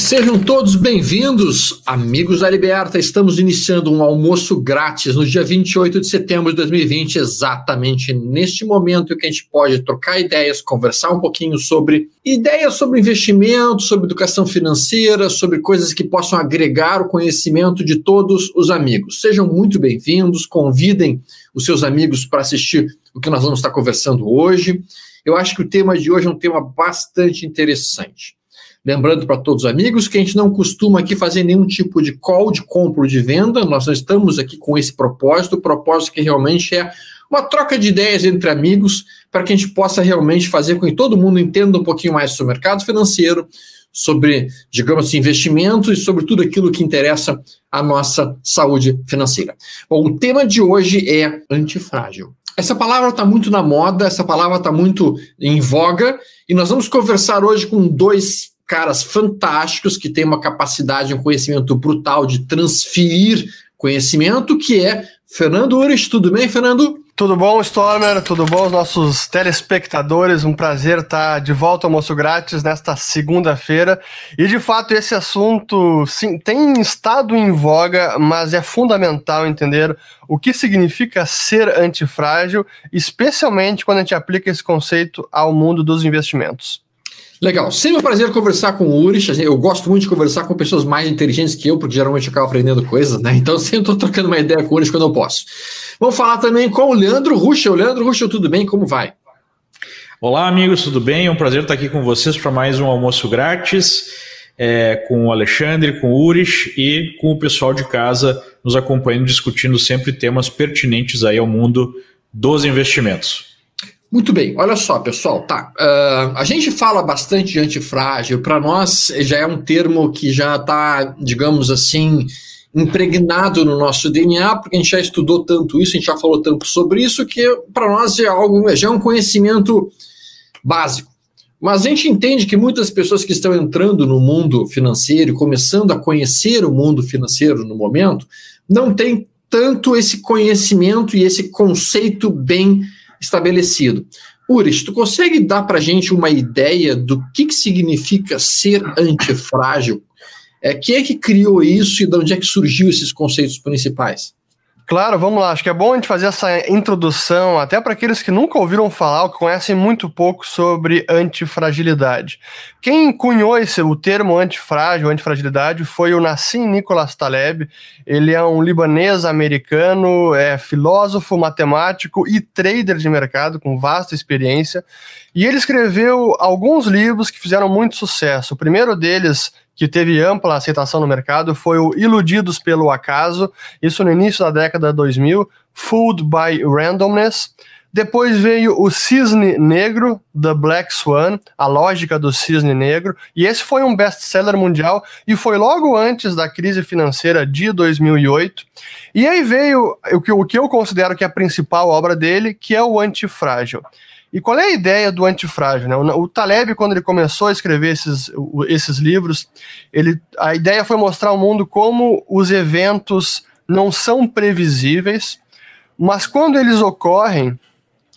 sejam todos bem-vindos, amigos da Liberta. Estamos iniciando um almoço grátis no dia 28 de setembro de 2020, exatamente neste momento que a gente pode trocar ideias, conversar um pouquinho sobre ideias sobre investimento, sobre educação financeira, sobre coisas que possam agregar o conhecimento de todos os amigos. Sejam muito bem-vindos, convidem os seus amigos para assistir o que nós vamos estar conversando hoje. Eu acho que o tema de hoje é um tema bastante interessante. Lembrando para todos os amigos que a gente não costuma aqui fazer nenhum tipo de call de compra ou de venda, nós não estamos aqui com esse propósito, o propósito que realmente é uma troca de ideias entre amigos para que a gente possa realmente fazer com que todo mundo entenda um pouquinho mais sobre o mercado financeiro, sobre, digamos assim, investimentos e sobre tudo aquilo que interessa a nossa saúde financeira. Bom, o tema de hoje é antifrágil. Essa palavra está muito na moda, essa palavra está muito em voga, e nós vamos conversar hoje com dois caras fantásticos que têm uma capacidade, um conhecimento brutal de transferir conhecimento, que é Fernando Ures. Tudo bem, Fernando? Tudo bom, Stormer? Tudo bom, os nossos telespectadores? Um prazer estar de volta ao Almoço Grátis nesta segunda-feira. E de fato, esse assunto sim, tem estado em voga, mas é fundamental entender o que significa ser antifrágil, especialmente quando a gente aplica esse conceito ao mundo dos investimentos. Legal. Sempre um prazer conversar com o Urich. Eu gosto muito de conversar com pessoas mais inteligentes que eu, porque geralmente eu acabo aprendendo coisas, né? Então sempre estou trocando uma ideia com o Urich quando eu posso. Vamos falar também com o Leandro Ruschel. Leandro Ruschel, tudo bem? Como vai? Olá, amigos, tudo bem? É um prazer estar aqui com vocês para mais um almoço grátis, é, com o Alexandre, com o Urich e com o pessoal de casa nos acompanhando, discutindo sempre temas pertinentes aí ao mundo dos investimentos. Muito bem, olha só, pessoal, tá. Uh, a gente fala bastante de antifrágil, para nós já é um termo que já está, digamos assim, impregnado no nosso DNA, porque a gente já estudou tanto isso, a gente já falou tanto sobre isso, que para nós é algo, já é um conhecimento básico. Mas a gente entende que muitas pessoas que estão entrando no mundo financeiro começando a conhecer o mundo financeiro no momento, não têm tanto esse conhecimento e esse conceito bem estabelecido. Uris, tu consegue dar para gente uma ideia do que, que significa ser antifrágil? É, quem é que criou isso e de onde é que surgiu esses conceitos principais? Claro, vamos lá. Acho que é bom a gente fazer essa introdução, até para aqueles que nunca ouviram falar ou que conhecem muito pouco sobre antifragilidade. Quem cunhou esse, o termo antifrágil, antifragilidade, foi o Nassim Nicholas Taleb. Ele é um libanês americano, é filósofo, matemático e trader de mercado com vasta experiência. E ele escreveu alguns livros que fizeram muito sucesso. O primeiro deles que teve ampla aceitação no mercado foi o Iludidos pelo Acaso, isso no início da década 2000, Fooled by Randomness. Depois veio o Cisne Negro, The Black Swan, a lógica do cisne negro, e esse foi um best-seller mundial e foi logo antes da crise financeira de 2008. E aí veio o que, o que eu considero que é a principal obra dele, que é o Antifrágil. E qual é a ideia do antifrágil? Né? O, Taleb, quando ele começou a escrever esses, esses livros, ele, a ideia foi mostrar ao mundo como os eventos não são previsíveis, mas quando eles ocorrem,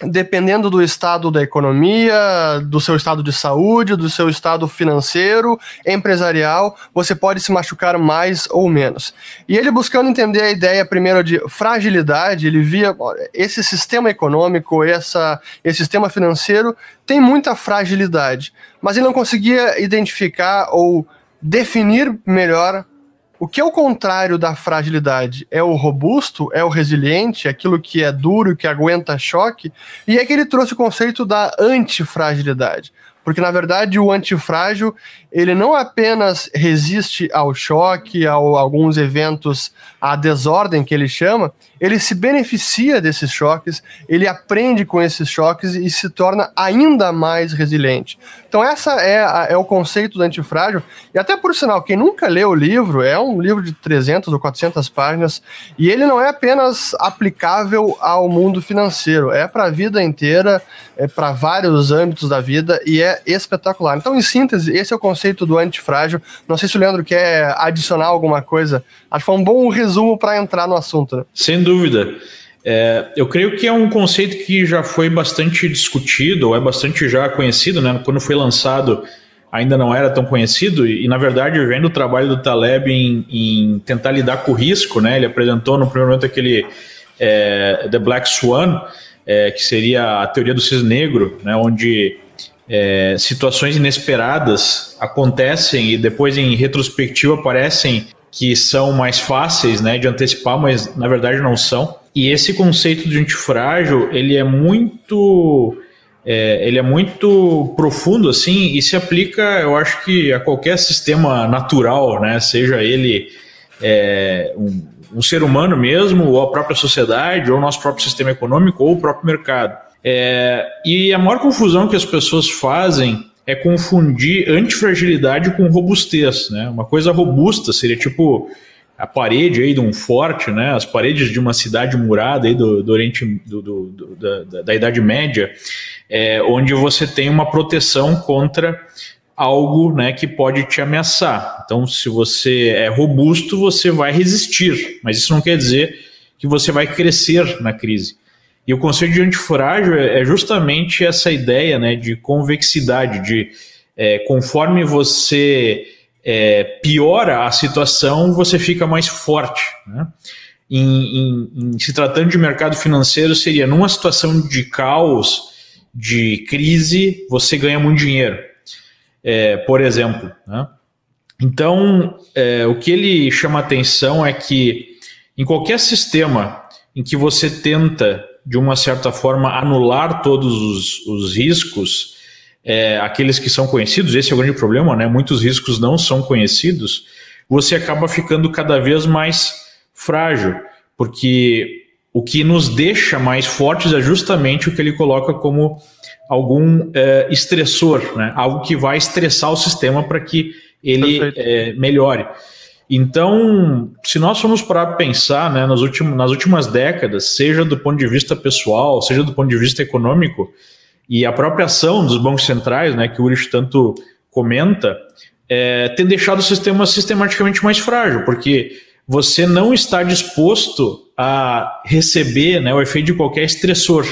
dependendo do estado da economia, do seu estado de saúde, do seu estado financeiro, empresarial, você pode se machucar mais ou menos. E ele buscando entender a ideia primeiro de fragilidade, ele via esse sistema econômico, essa, esse sistema financeiro tem muita fragilidade, mas ele não conseguia identificar ou definir melhor o que é o contrário da fragilidade? É o robusto, é o resiliente, é aquilo que é duro, que aguenta choque, e é que ele trouxe o conceito da antifragilidade. Porque, na verdade, o antifrágil, ele não apenas resiste ao choque, a alguns eventos, à desordem que ele chama, ele se beneficia desses choques, ele aprende com esses choques e se torna ainda mais resiliente. Então, essa é, a, é o conceito do antifrágil. E até por sinal, quem nunca leu o livro, é um livro de 300 ou 400 páginas, e ele não é apenas aplicável ao mundo financeiro, é para a vida inteira, é para vários âmbitos da vida, e é espetacular. Então, em síntese, esse é o conceito do antifrágil. Não sei se o Leandro quer adicionar alguma coisa. Acho que foi um bom resumo para entrar no assunto. Né? Sem dúvida. É, eu creio que é um conceito que já foi bastante discutido, ou é bastante já conhecido, né? Quando foi lançado ainda não era tão conhecido, e na verdade, vendo o trabalho do Taleb em, em, tentar lidar com o risco, né, ele apresentou no primeiro momento aquele é, The Black Swan, é, que seria a teoria do cisne negro, né, onde é, situações inesperadas acontecem e depois em retrospectiva parecem que são mais fáceis né, de antecipar, mas na verdade não são. E esse conceito de antifrágil, ele é muito é, ele é muito profundo assim e se aplica, eu acho que a qualquer sistema natural, né? Seja ele é, um, um, ser humano mesmo, ou a própria sociedade, ou o nosso próprio sistema econômico, ou o próprio mercado. É, e a maior confusão que as pessoas fazem é confundir antifragilidade com robustez, né? Uma coisa robusta seria tipo a parede aí de um forte, né? As paredes de uma cidade murada aí do, do Oriente do, do, da, da, Idade Média, é, onde você tem uma proteção contra algo, né, que pode te ameaçar. Então, se você é robusto, você vai resistir, mas isso não quer dizer que você vai crescer na crise. E o conceito de antifrágil é, é justamente essa ideia, né, de convexidade, de é, conforme você é, piora a situação, você fica mais forte. Né? Em, em, em, se tratando de mercado financeiro, seria numa situação de caos, de crise, você ganha muito dinheiro, é, por exemplo. Né? Então, é, o que ele chama atenção é que em qualquer sistema em que você tenta, de uma certa forma, anular todos os, os riscos, é, aqueles que são conhecidos, esse é o grande problema, né? Muitos riscos não são conhecidos, você acaba ficando cada vez mais frágil, porque o que nos deixa mais fortes é justamente o que ele coloca como algum é, estressor, né? algo que vai estressar o sistema para que ele é, melhore. Então, se nós formos para pensar né, nas, últimas, nas últimas décadas, seja do ponto de vista pessoal, seja do ponto de vista econômico, e a própria ação dos bancos centrais, né, que o Urich tanto comenta, é, tem deixado o sistema sistematicamente mais frágil, porque você não está disposto a receber né, o efeito de qualquer estressor.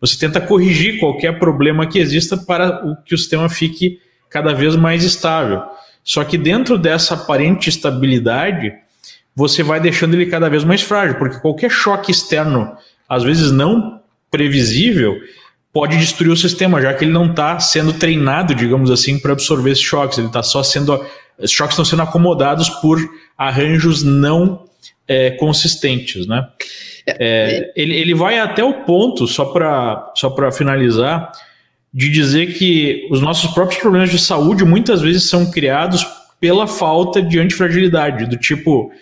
Você tenta corrigir qualquer problema que exista para que o sistema fique cada vez mais estável. Só que dentro dessa aparente estabilidade, você vai deixando ele cada vez mais frágil, porque qualquer choque externo, às vezes não previsível, pode destruir o sistema, já que ele não está sendo treinado, digamos assim, para absorver esses choques. Ele está só sendo. Os choques estão sendo acomodados por arranjos não é, consistentes, né? É, é ele, ele vai até o ponto, só para só finalizar, de dizer que os nossos próprios problemas de saúde muitas vezes são criados pela falta de antifragilidade, do tipo,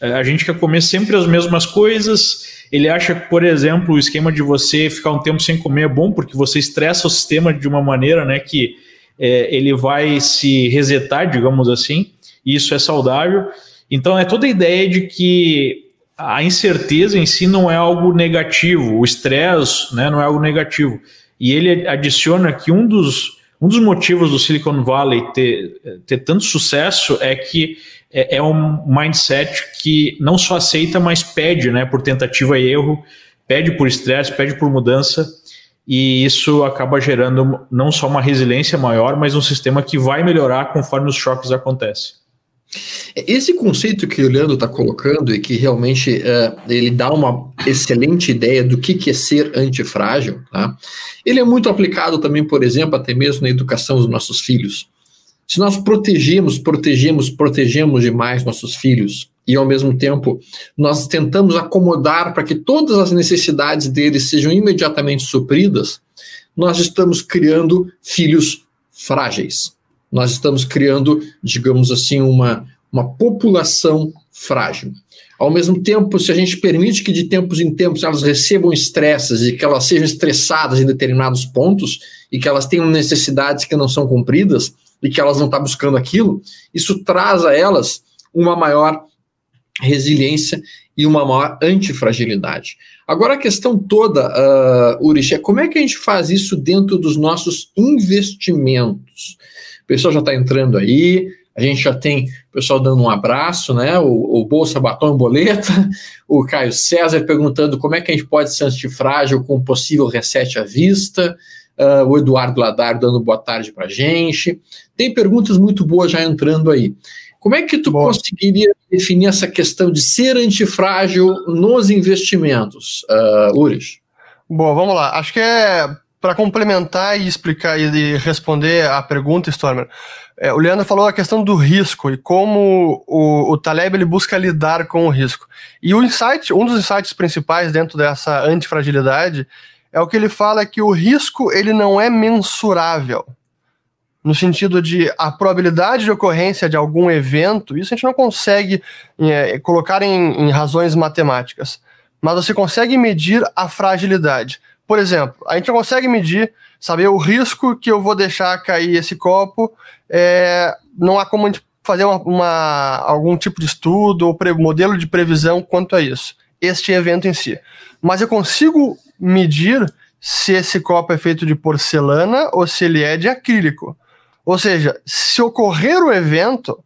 é, a gente quer comer sempre as mesmas coisas, ele acha que, por exemplo, o esquema de você ficar um tempo sem comer é bom porque você estressa o sistema de uma maneira né, que é, ele vai se resetar, digamos assim, e isso é saudável. Então é toda a ideia de que a incerteza em si não é algo negativo, o estresse né, não é algo negativo. E ele adiciona que um dos, um dos motivos do Silicon Valley ter, ter tanto sucesso é que é, é um mindset que não só aceita, mas pede, né, por tentativa e erro, pede por estresse, pede por mudança, e isso acaba gerando não só uma resiliência maior, mas um sistema que vai melhorar conforme os choques acontecem. Esse conceito que o Leandro está colocando e que realmente uh, ele dá uma excelente ideia do que, que é ser antifrágil, tá? ele é muito aplicado também, por exemplo, até mesmo na educação dos nossos filhos. Se nós protegemos, protegemos, protegemos demais nossos filhos e ao mesmo tempo nós tentamos acomodar para que todas as necessidades deles sejam imediatamente supridas, nós estamos criando filhos frágeis. Nós estamos criando, digamos assim, uma, uma população frágil. Ao mesmo tempo, se a gente permite que de tempos em tempos elas recebam estresses e que elas sejam estressadas em determinados pontos e que elas tenham necessidades que não são cumpridas, e que elas não estão tá buscando aquilo, isso traz a elas uma maior resiliência e uma maior antifragilidade. Agora a questão toda, uh, Urich, é como é que a gente faz isso dentro dos nossos investimentos? O pessoal já está entrando aí, a gente já tem o pessoal dando um abraço, né? O, o Bolsa Batom Boleta, o Caio César perguntando como é que a gente pode ser antifrágil com um possível reset à vista. Uh, o Eduardo Ladar dando boa tarde para gente. Tem perguntas muito boas já entrando aí. Como é que tu Boa. conseguiria definir essa questão de ser antifrágil nos investimentos, uh, Ures? Boa, vamos lá. Acho que é para complementar e explicar e responder a pergunta, Stormer. É, o Leandro falou a questão do risco e como o, o Taleb ele busca lidar com o risco. E o insight, um dos insights principais dentro dessa antifragilidade é o que ele fala que o risco ele não é mensurável no sentido de a probabilidade de ocorrência de algum evento, isso a gente não consegue é, colocar em, em, razões matemáticas, mas você consegue medir a fragilidade. Por exemplo, a gente consegue medir, saber o risco que eu vou deixar cair esse copo, é, não há como a gente fazer uma, uma, algum tipo de estudo ou modelo de previsão quanto a isso, este evento em si. Mas eu consigo medir se esse copo é feito de porcelana ou se ele é de acrílico. Ou seja, se ocorrer o evento,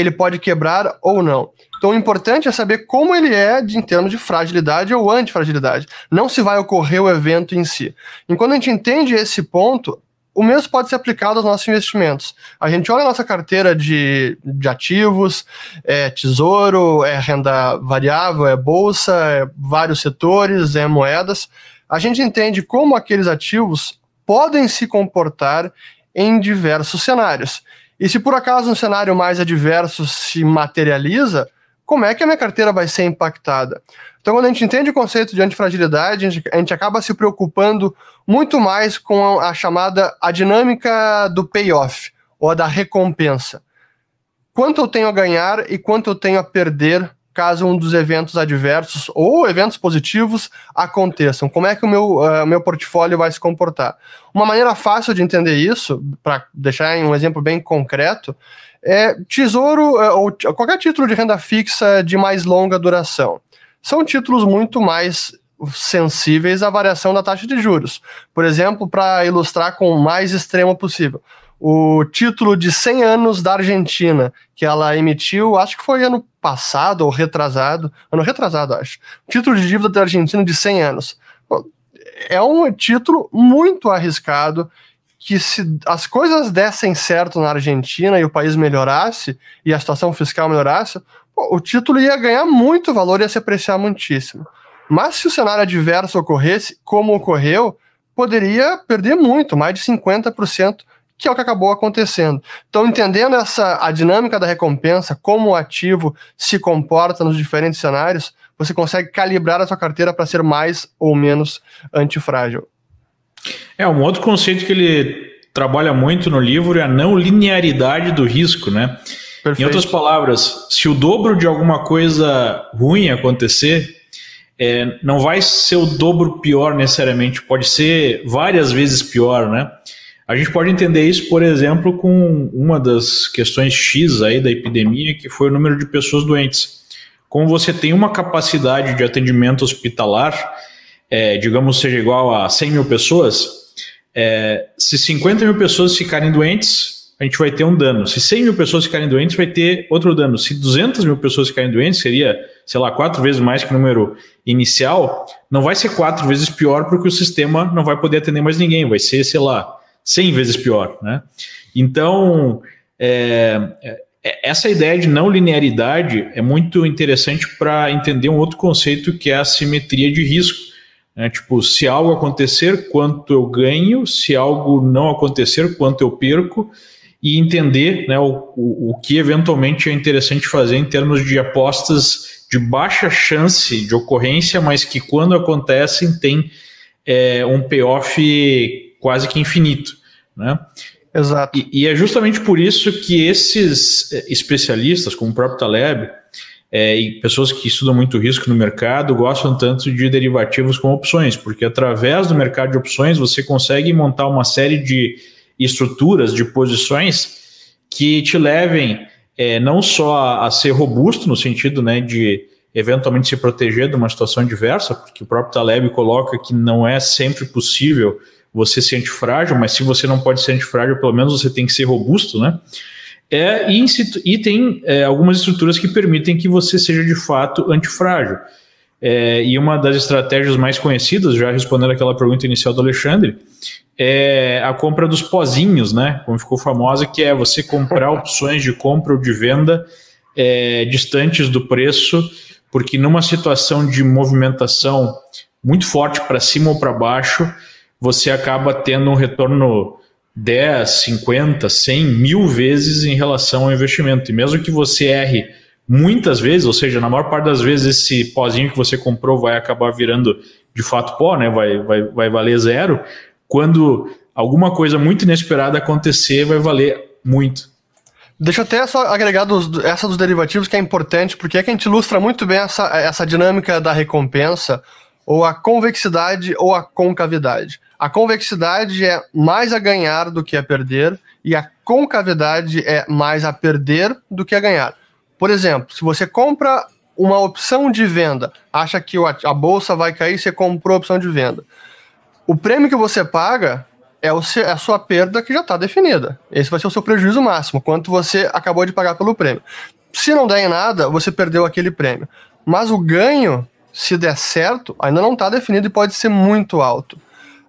ele pode quebrar ou não. Então, o importante é saber como ele é de, em termos de fragilidade ou antifragilidade. Não se vai ocorrer o evento em si. E quando a gente entende esse ponto, o mesmo pode ser aplicado aos nossos investimentos. A gente olha a nossa carteira de, de ativos, é tesouro, é renda variável, é bolsa, é vários setores, é moedas. A gente entende como aqueles ativos podem se comportar em diversos cenários. E se por acaso um cenário mais adverso se materializa, como é que a minha carteira vai ser impactada? Então, quando a gente entende o conceito de antifragilidade, a gente, a gente acaba se preocupando muito mais com a, a chamada a dinâmica do payoff, ou a da recompensa. Quanto eu tenho a ganhar e quanto eu tenho a perder caso um dos eventos adversos ou eventos positivos aconteçam? Como é que o meu, uh, meu portfólio vai se comportar? Uma maneira fácil de entender isso, para deixar um exemplo bem concreto, é tesouro uh, ou qualquer título de renda fixa de mais longa duração. São títulos muito mais sensíveis à variação da taxa de juros. Por exemplo, para ilustrar com o mais extremo possível, o título de 100 anos da Argentina, que ela emitiu, acho que foi ano passado ou retrasado, ano retrasado, acho. Título de dívida da Argentina de 100 anos. É um título muito arriscado que se as coisas dessem certo na Argentina e o país melhorasse e a situação fiscal melhorasse, o título ia ganhar muito valor e ia se apreciar muitíssimo. Mas se o cenário adverso ocorresse, como ocorreu, poderia perder muito, mais de 50% que é o que acabou acontecendo. Então, entendendo essa a dinâmica da recompensa, como o ativo se comporta nos diferentes cenários, você consegue calibrar a sua carteira para ser mais ou menos antifrágil. É, um outro conceito que ele trabalha muito no livro é a não linearidade do risco, né? Perfeito. Em outras palavras, se o dobro de alguma coisa ruim acontecer, é, não vai ser o dobro pior necessariamente, pode ser várias vezes pior, né? A gente pode entender isso, por exemplo, com uma das questões X aí da epidemia, que foi o número de pessoas doentes. Como você tem uma capacidade de atendimento hospitalar, é, digamos, seja igual a 100 mil pessoas, é, se 50 mil pessoas ficarem doentes, a gente vai ter um dano. Se 100 mil pessoas ficarem doentes, vai ter outro dano. Se 200 mil pessoas ficarem doentes, seria, sei lá, quatro vezes mais que o número inicial, não vai ser quatro vezes pior porque o sistema não vai poder atender mais ninguém, vai ser, sei lá, 100 vezes pior. Né? Então, é, é, essa ideia de não linearidade é muito interessante para entender um outro conceito que é a simetria de risco. Né? Tipo, se algo acontecer, quanto eu ganho, se algo não acontecer, quanto eu perco, e entender né, o, o, o que eventualmente é interessante fazer em termos de apostas de baixa chance de ocorrência, mas que quando acontecem tem é, um payoff quase que infinito. Né? Exato. E, e, é justamente por isso que esses eh, especialistas, como o próprio Taleb, é, e pessoas que estudam muito risco no mercado gostam tanto de derivativos como opções, porque através do mercado de opções você consegue montar uma série de estruturas, de posições que te levem é, não só a, ser robusto no sentido né, de eventualmente se proteger de uma situação adversa, porque o próprio Taleb coloca que não é sempre possível você ser antifrágil, mas se você não pode ser antifrágil, pelo menos você tem que ser robusto, né? É, e, e tem é, algumas estruturas que permitem que você seja de fato antifrágil. É, e uma das estratégias mais conhecidas, já respondendo aquela pergunta inicial do Alexandre, é a compra dos pozinhos, né? Como ficou famosa, que é você comprar opções de compra ou de venda é, distantes do preço, porque numa situação de movimentação muito forte para cima ou para baixo, você acaba tendo um retorno 10, 50, 100, mil vezes em relação ao investimento. E mesmo que você erre muitas vezes, ou seja, na maior parte das vezes esse pozinho que você comprou vai acabar virando de fato pó, né? Vai, vai, vai valer zero. Quando alguma coisa muito inesperada acontecer, vai valer muito. Deixa eu até só agregar dos, essa dos derivativos que é importante, porque é que a gente ilustra muito bem essa, essa dinâmica da recompensa, ou a convexidade ou a concavidade. A convexidade é mais a ganhar do que a perder, e a concavidade é mais a perder do que a ganhar. Por exemplo, se você compra uma opção de venda, acha que a bolsa vai cair, você comprou a opção de venda. O prêmio que você paga é, é a sua perda que já está definida. Esse vai ser o seu prejuízo máximo, quanto você acabou de pagar pelo prêmio. Se não der em nada, você perdeu aquele prêmio. Mas o ganho, se der certo, ainda não está definido e pode ser muito alto.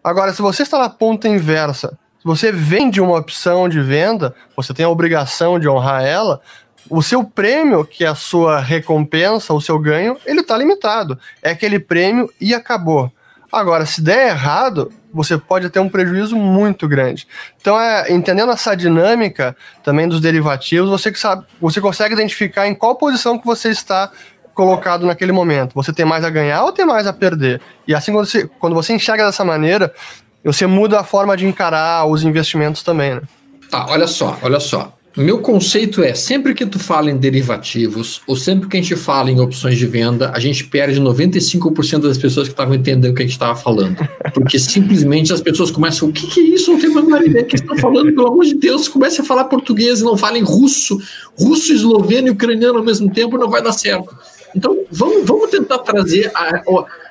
Agora, se você está na ponta inversa, se você vende uma opção de venda, você tem a obrigação de honrar ela, o seu prêmio, que é a sua recompensa, o seu ganho, ele está limitado. É aquele prêmio e acabou. Agora, se der errado, você pode ter um prejuízo muito grande. Então, é, entendendo essa dinâmica também dos derivativos, você, que sabe, você consegue identificar em qual posição que você está colocado naquele momento. Você tem mais a ganhar ou tem mais a perder? E assim, quando você, quando você enxerga dessa maneira, você muda a forma de encarar os investimentos também, né? Tá, olha só, olha só. Meu conceito é, sempre que tu fala em derivativos, ou sempre que a gente fala em opções de venda, a gente perde 95% das pessoas que estavam entendendo o que a gente estava falando. Porque simplesmente as pessoas começam, o que, que é isso? Não tenho a menor ideia que estão falando, pelo amor de Deus, comece a falar português e não falem russo, russo, esloveno e ucraniano ao mesmo tempo, não vai dar certo. Então, vamos, vamos tentar trazer a,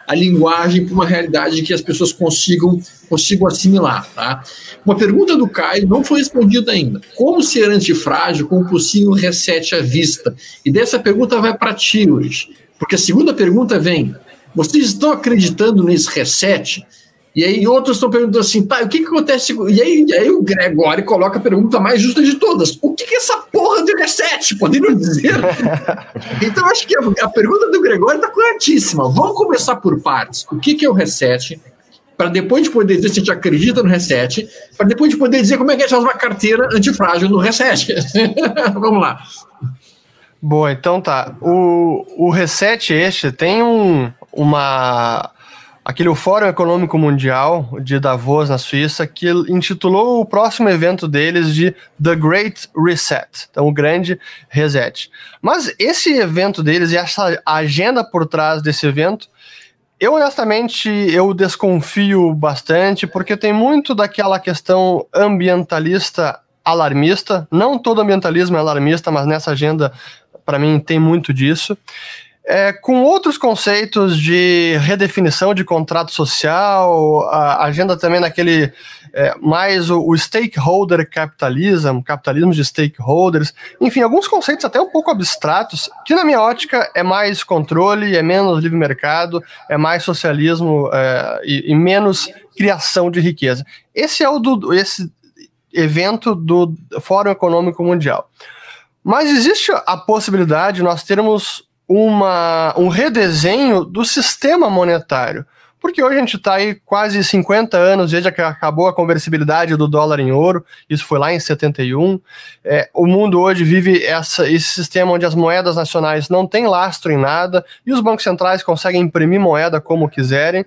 a linguagem para uma realidade que as pessoas consigam, consigam assimilar. Tá? Uma pergunta do Caio não foi respondida ainda. Como ser antifrágil com um possível reset à vista? E dessa pergunta vai para ti. Porque a segunda pergunta vem: vocês estão acreditando nesse reset? E aí outros estão perguntando assim, tá, o que, que acontece? E aí, e aí o Gregório coloca a pergunta mais justa de todas. O que, que é essa porra de reset? Poderiam dizer? então acho que a, a, pergunta do Gregório está corretíssima. Vamos começar por partes. O que, que é o reset? Para depois de poder dizer se a gente acredita no reset, para depois de poder dizer como é que a gente faz uma carteira antifrágil no reset. Vamos lá. Boa, então tá. O, o reset este tem um, uma aquele Fórum Econômico Mundial de Davos, na Suíça, que intitulou o próximo evento deles de The Great Reset, então o grande reset. Mas esse evento deles e essa agenda por trás desse evento, eu honestamente eu desconfio bastante, porque tem muito daquela questão ambientalista alarmista, não todo ambientalismo é alarmista, mas nessa agenda para mim tem muito disso é, com outros conceitos de redefinição de contrato social, agenda também naquele é, mais o, o, stakeholder capitalism, capitalismo de stakeholders, enfim, alguns conceitos até um pouco abstratos, que na minha ótica é mais controle, é menos livre mercado, é mais socialismo é, e, e, menos criação de riqueza. Esse é o do, esse evento do Fórum Econômico Mundial. Mas existe a possibilidade de nós termos uma, um redesenho do sistema monetário. Porque hoje a gente está aí quase 50 anos desde que acabou a conversibilidade do dólar em ouro, isso foi lá em 71. É, o mundo hoje vive essa, esse sistema onde as moedas nacionais não têm lastro em nada e os bancos centrais conseguem imprimir moeda como quiserem.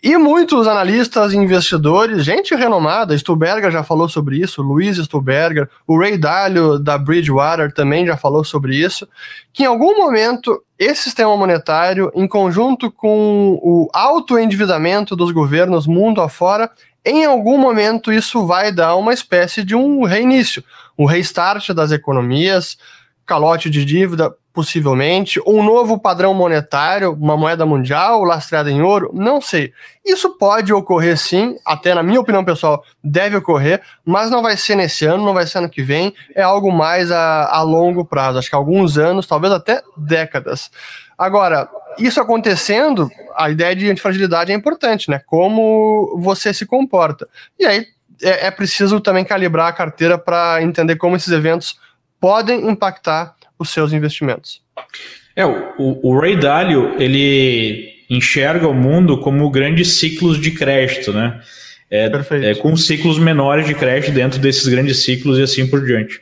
E muitos analistas e investidores, gente renomada, Stuberger já falou sobre isso, Luiz Stuberger, o Ray Dalio da Bridgewater também já falou sobre isso, que em algum momento esse sistema monetário, em conjunto com o alto endividamento dos governos mundo afora, em algum momento isso vai dar uma espécie de um reinício, um restart das economias, calote de dívida, possivelmente, um novo padrão monetário, uma moeda mundial lastreada em ouro, não sei. Isso pode ocorrer sim, até na minha opinião pessoal, deve ocorrer, mas não vai ser nesse ano, não vai ser ano que vem, é algo mais a, a longo prazo, acho que alguns anos, talvez até décadas. Agora, isso acontecendo, a ideia de antifragilidade é importante, né? Como você se comporta. E aí é, é preciso também calibrar a carteira para entender como esses eventos podem impactar os seus investimentos. É, o, o Ray Dalio, ele enxerga o mundo como grandes ciclos de crédito, né? É, é, com ciclos menores de crédito dentro desses grandes ciclos e assim por diante.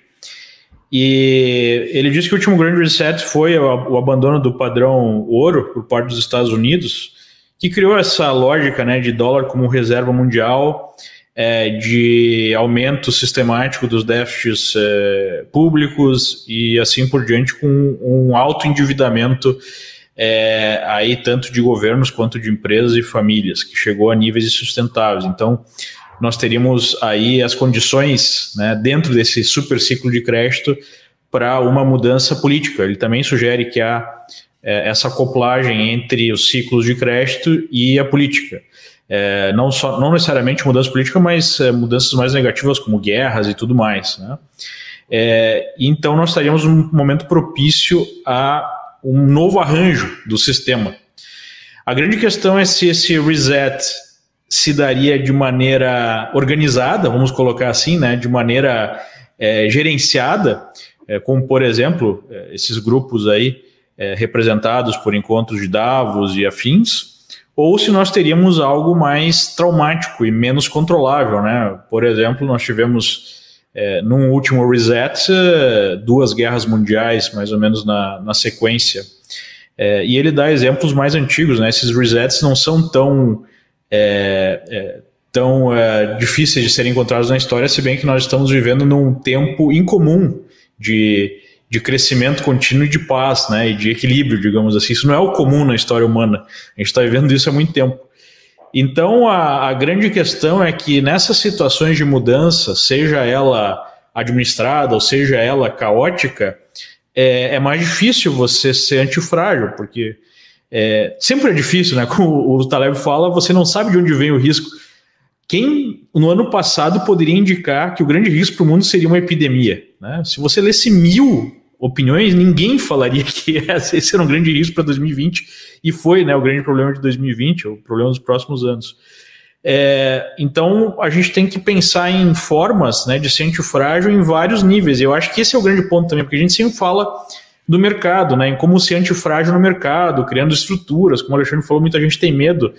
E ele disse que o último grande reset foi o abandono do padrão ouro por parte dos Estados Unidos, que criou essa lógica né, de dólar como reserva mundial, é, de aumento sistemático dos déficits é, públicos e assim por diante, com um alto endividamento é, aí tanto de governos quanto de empresas e famílias, que chegou a níveis insustentáveis. Então, nós teríamos aí as condições né, dentro desse super ciclo de crédito para uma mudança política. Ele também sugere que há é, essa acoplagem entre os ciclos de crédito e a política. É, não, só, não necessariamente mudança política, mas é, mudanças mais negativas, como guerras e tudo mais. Né? É, então, nós estaríamos num momento propício a um novo arranjo do sistema. A grande questão é se esse reset se daria de maneira organizada, vamos colocar assim, né, de maneira é, gerenciada, é, como por exemplo é, esses grupos aí representados por encontros de Davos e afins, ou se nós teríamos algo mais traumático e menos controlável, né? Por exemplo, nós tivemos é, num último reset é, duas guerras mundiais mais ou menos na, na sequência, e ele dá exemplos mais antigos, né? Esses resets não são tão é, é, tão é, difíceis de serem encontrados na história, se bem que nós estamos vivendo num tempo incomum de, de crescimento contínuo e de paz, né, e de equilíbrio, digamos assim. Isso não é o comum na história humana. A gente está vivendo isso há muito tempo. Então, a, a grande questão é que nessas situações de mudança, seja ela administrada ou seja ela caótica, é, é mais difícil você ser antifrágil, porque é, sempre é difícil, né? Como o Taleb fala, você não sabe de onde vem o risco. Quem no ano passado poderia indicar que o grande risco para o mundo seria uma epidemia? Né? Se você lesse mil opiniões, ninguém falaria que esse era um grande risco para 2020 e foi né, o grande problema de 2020, o problema dos próximos anos. É, então a gente tem que pensar em formas né, de ser antifrágil em vários níveis. Eu acho que esse é o grande ponto também, porque a gente sempre fala do mercado, né, em como ser antifrágil no mercado, criando estruturas. Como o Alexandre falou, muita gente tem medo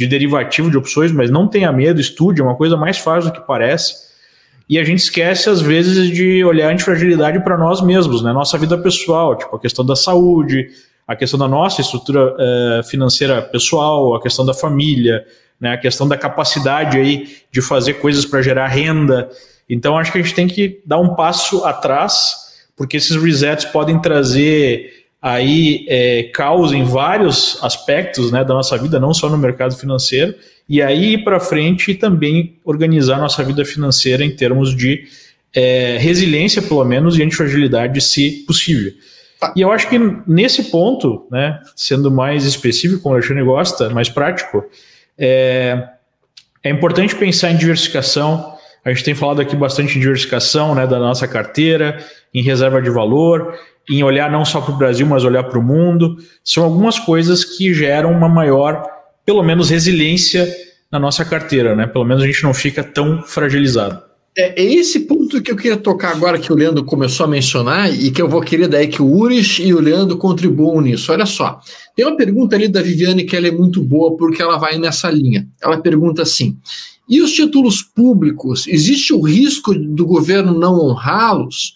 de derivativo de opções, mas não tenha medo, estude, é uma coisa mais fácil do que parece. E a gente esquece, às vezes, de olhar a antifragilidade para nós mesmos, né, nossa vida pessoal, tipo a questão da saúde, a questão da nossa estrutura uh, financeira pessoal, a questão da família, né, a questão da capacidade aí de fazer coisas para gerar renda. Então, acho que a gente tem que dar um passo atrás porque esses resets podem trazer aí é, caos em vários aspectos né, da nossa vida, não só no mercado financeiro, e aí ir para frente e também organizar nossa vida financeira em termos de é, resiliência, pelo menos, e antifragilidade, se possível. Tá. E eu acho que nesse ponto, né, sendo mais específico, como o Alexandre gosta, mais prático, é, é importante pensar em diversificação. A gente tem falado aqui bastante em diversificação né, da nossa carteira, em reserva de valor, em olhar não só para o Brasil, mas olhar para o mundo. São algumas coisas que geram uma maior, pelo menos, resiliência na nossa carteira, né? Pelo menos a gente não fica tão fragilizado. É, é esse ponto que eu queria tocar agora que o Leandro começou a mencionar e que eu vou querer daí que o Uris e o Leandro contribuam nisso. Olha só, tem uma pergunta ali da Viviane que ela é muito boa porque ela vai nessa linha. Ela pergunta assim: e os títulos públicos? Existe o risco do governo não honrá-los?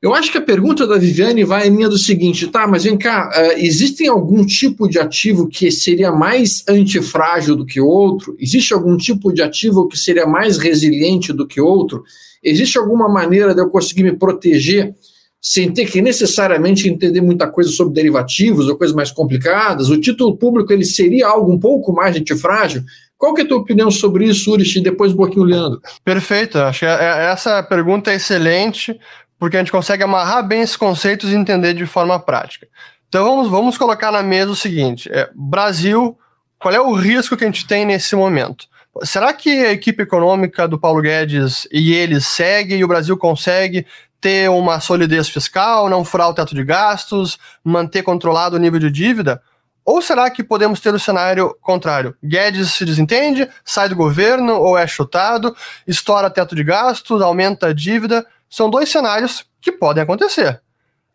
Eu acho que a pergunta da Viviane vai em linha do seguinte, tá, mas vem cá, uh, existem algum tipo de ativo que seria mais antifrágil do que outro? Existe algum tipo de ativo que seria mais resiliente do que outro? Existe alguma maneira de eu conseguir me proteger sem ter que necessariamente entender muita coisa sobre derivativos ou coisas mais complicadas? O título público ele seria algo um pouco mais antifrágil? Qual que é a tua opinião sobre isso, Urich, e depois um pouquinho, Leandro? Perfeito, acho que é, é, essa pergunta é excelente, porque a gente consegue amarrar bem esses conceitos e entender de forma prática. Então vamos, vamos colocar na mesa o seguinte: é, Brasil, qual é o risco que a gente tem nesse momento? Será que a equipe econômica do Paulo Guedes e eles segue e o Brasil consegue ter uma solidez fiscal, não furar o teto de gastos, manter controlado o nível de dívida? Ou será que podemos ter o cenário contrário? Guedes se desentende, sai do governo ou é chutado, estoura teto de gastos, aumenta a dívida. São dois cenários que podem acontecer.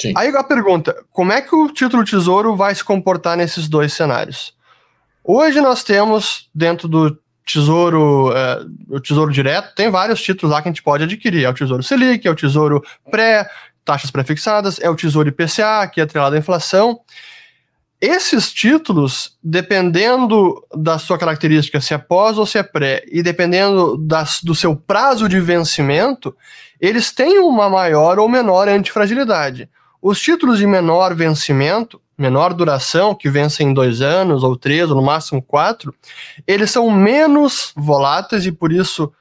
Sim. Aí a pergunta: como é que o título Tesouro vai se comportar nesses dois cenários? Hoje nós temos, dentro do Tesouro, é, o Tesouro Direto, tem vários títulos lá que a gente pode adquirir. É o Tesouro Selic, é o Tesouro Pré, taxas prefixadas, é o Tesouro IPCA, que é atrelado à inflação. Esses títulos, dependendo da sua característica, se é pós ou se é pré, e dependendo das, do seu prazo de vencimento, eles têm uma maior ou menor antifragilidade. Os títulos de menor vencimento, menor duração, que vencem em dois anos, ou três, ou no máximo quatro, eles são menos voláteis e por isso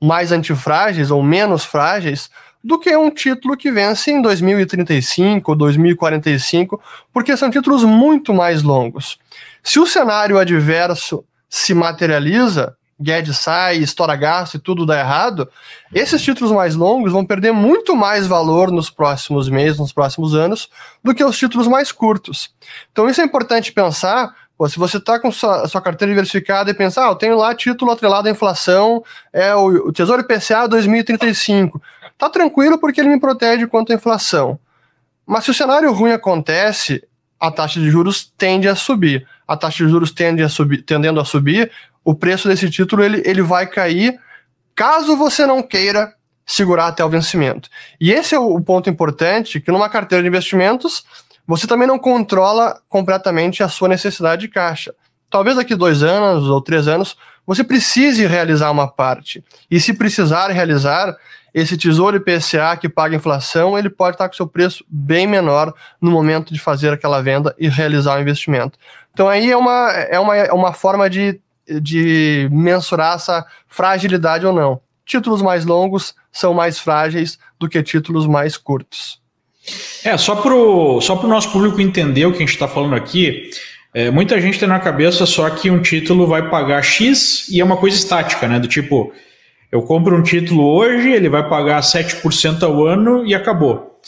mais antifrágeis ou menos frágeis do que um título que vence em 2035 ou 2045, porque são títulos muito mais longos. Se o cenário adverso se materializa, Guedes sai, estoura gasto e tudo dá errado, esses títulos mais longos vão perder muito mais valor nos próximos meses, nos próximos anos, do que os títulos mais curtos. Então isso é importante pensar, pô, se você está com sua, sua carteira diversificada e pensar, ah, eu tenho lá título atrelado à inflação, é o, o Tesouro IPCA 2035, tá tranquilo porque ele me protege contra a inflação. Mas se o cenário ruim acontece, a taxa de juros tende a subir. A taxa de juros tende a subir, tendendo a subir, o preço desse título ele, ele vai cair caso você não queira segurar até o vencimento. E esse é o ponto importante, que numa carteira de investimentos, você também não controla completamente a sua necessidade de caixa. Talvez daqui dois anos ou três anos, você precise realizar uma parte. E se precisar realizar, esse tesouro IPCA que paga inflação, ele pode estar com seu preço bem menor no momento de fazer aquela venda e realizar o investimento. Então aí é uma, é uma, é uma forma de de mensurar essa fragilidade ou não. Títulos mais longos são mais frágeis do que títulos mais curtos. É, só para o só nosso público entender o que a gente está falando aqui, é, muita gente tem na cabeça só que um título vai pagar X e é uma coisa estática, né? Do tipo, eu compro um título hoje, ele vai pagar 7% ao ano e acabou.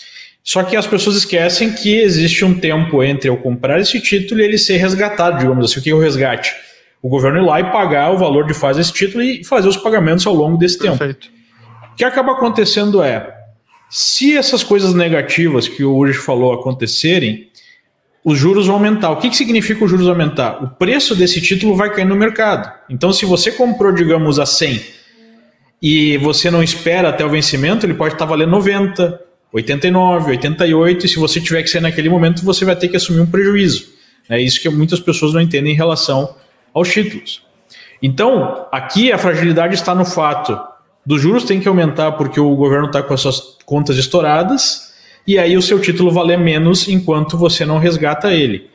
Só que as pessoas esquecem que existe um tempo entre eu comprar esse título e ele ser resgatado, digamos assim. O que é o resgate? O governo ir lá e pagar o valor de fazer esse título e fazer os pagamentos ao longo desse Perfeito. tempo. O que acaba acontecendo é, se essas coisas negativas que o Uri falou acontecerem, os juros vão aumentar. O que, que significa os juros aumentar? O preço desse título vai cair no mercado. Então, se você comprou, digamos, a 100 e você não espera até o vencimento, ele pode estar valendo 90, 89, 88, e se você tiver que sair naquele momento, você vai ter que assumir um prejuízo. É isso que muitas pessoas não entendem em relação aos títulos. Então, aqui a fragilidade está no fato dos juros tem que aumentar porque o governo está com as suas contas estouradas e aí o seu título valer menos enquanto você não resgata ele.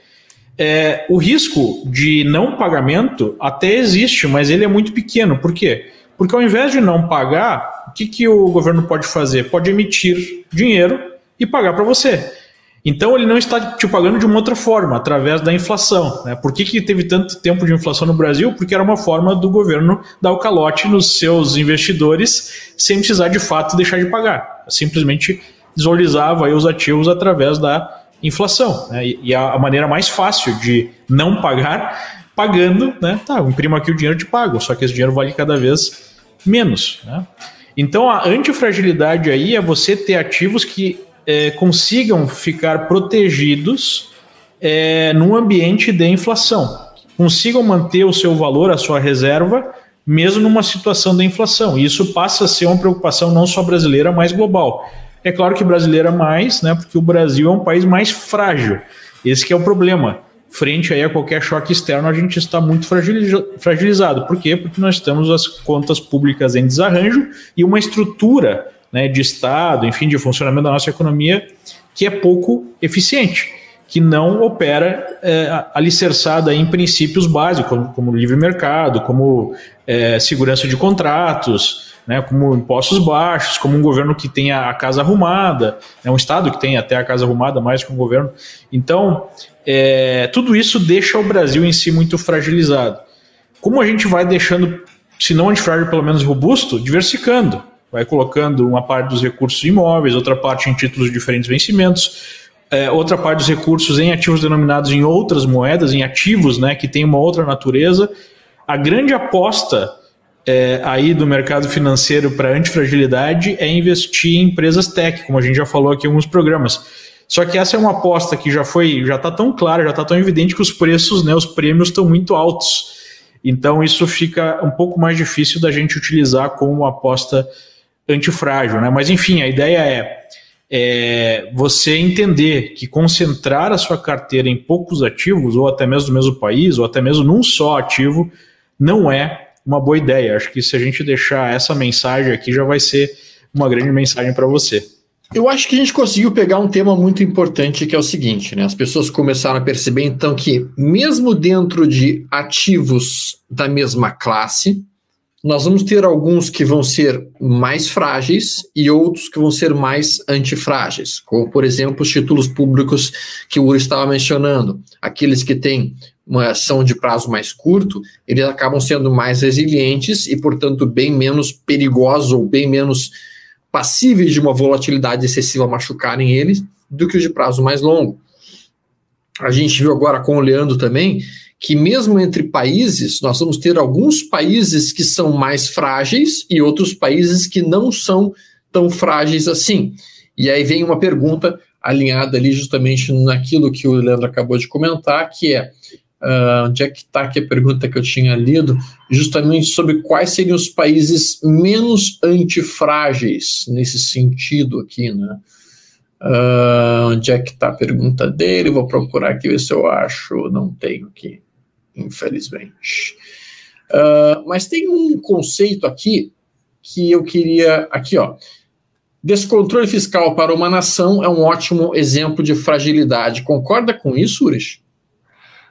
É, o risco de não pagamento até existe, mas ele é muito pequeno. Por quê? Porque ao invés de não pagar, o que, que o governo pode fazer? Pode emitir dinheiro e pagar para você. Então ele não está te pagando de uma outra forma, através da inflação. Né? Por que, que teve tanto tempo de inflação no Brasil? Porque era uma forma do governo dar o calote nos seus investidores sem precisar de fato deixar de pagar. Simplesmente desvalorizava os ativos através da inflação. Né? E a maneira mais fácil de não pagar, pagando, né? Tá, aqui o dinheiro e te pago, só que esse dinheiro vale cada vez menos. Né? Então a antifragilidade aí é você ter ativos que é, consigam ficar protegidos é, num ambiente de inflação, consigam manter o seu valor, a sua reserva, mesmo numa situação de inflação. E isso passa a ser uma preocupação não só brasileira, mas global. É claro que brasileira mais, né, porque o Brasil é um país mais frágil. Esse é o problema. Frente aí a qualquer choque externo, a gente está muito fragilizado. Por quê? Porque nós temos as contas públicas em desarranjo e uma estrutura né, de Estado, enfim, de funcionamento da nossa economia, que é pouco eficiente, que não opera é, alicerçada em princípios básicos, como, como livre mercado, como é, segurança de contratos, né, como impostos baixos, como um governo que tenha a casa arrumada, né, um Estado que tenha até a casa arrumada mais que um governo. Então, é, tudo isso deixa o Brasil em si muito fragilizado. Como a gente vai deixando, se não antifrágil, pelo menos robusto, diversificando vai colocando uma parte dos recursos imóveis, outra parte em títulos de diferentes vencimentos. é, outra parte dos recursos em ativos denominados em outras moedas, em ativos né, que têm uma outra natureza. A grande aposta é, aí do mercado financeiro para antifragilidade é investir em empresas tech, como a gente já falou aqui em alguns programas. Só que essa é uma aposta que já foi, já está tão clara, já está tão evidente que os preços, né, os prêmios estão muito altos. Então isso fica um pouco mais difícil da gente utilizar como aposta antifrágil, né? Mas enfim, a ideia é é você entender que concentrar a sua carteira em poucos ativos, ou até mesmo no mesmo país, ou até mesmo num só ativo, não é uma boa ideia. Acho que se a gente deixar essa mensagem aqui, já vai ser uma grande mensagem para você. Eu acho que a gente conseguiu pegar um tema muito importante que é o seguinte, né? As pessoas começaram a perceber então que mesmo dentro de ativos da mesma classe, nós vamos ter alguns que vão ser mais frágeis e outros que vão ser mais antifrágeis, como, por exemplo, os títulos públicos que o Uri estava mencionando. Aqueles que têm uma ação de prazo mais curto, eles acabam sendo mais resilientes e, portanto, bem menos perigosos ou bem menos passíveis de uma volatilidade excessiva machucarem eles do que os de prazo mais longo. A gente viu agora com o Leandro também que mesmo entre países, nós vamos ter alguns países que são mais frágeis e outros países que não são tão frágeis assim. E aí vem uma pergunta alinhada ali justamente naquilo que o Leandro acabou de comentar, que é uh, onde é que está aqui a pergunta que eu tinha lido, justamente sobre quais seriam os países menos antifrágeis nesse sentido aqui, né? Uh, onde é que está a pergunta dele? Vou procurar aqui ver se eu acho. Não tenho aqui infelizmente. Uh, mas tem um conceito aqui que eu queria. Aqui, ó. Descontrole fiscal para uma nação é um ótimo exemplo de fragilidade. Concorda com isso, Urish?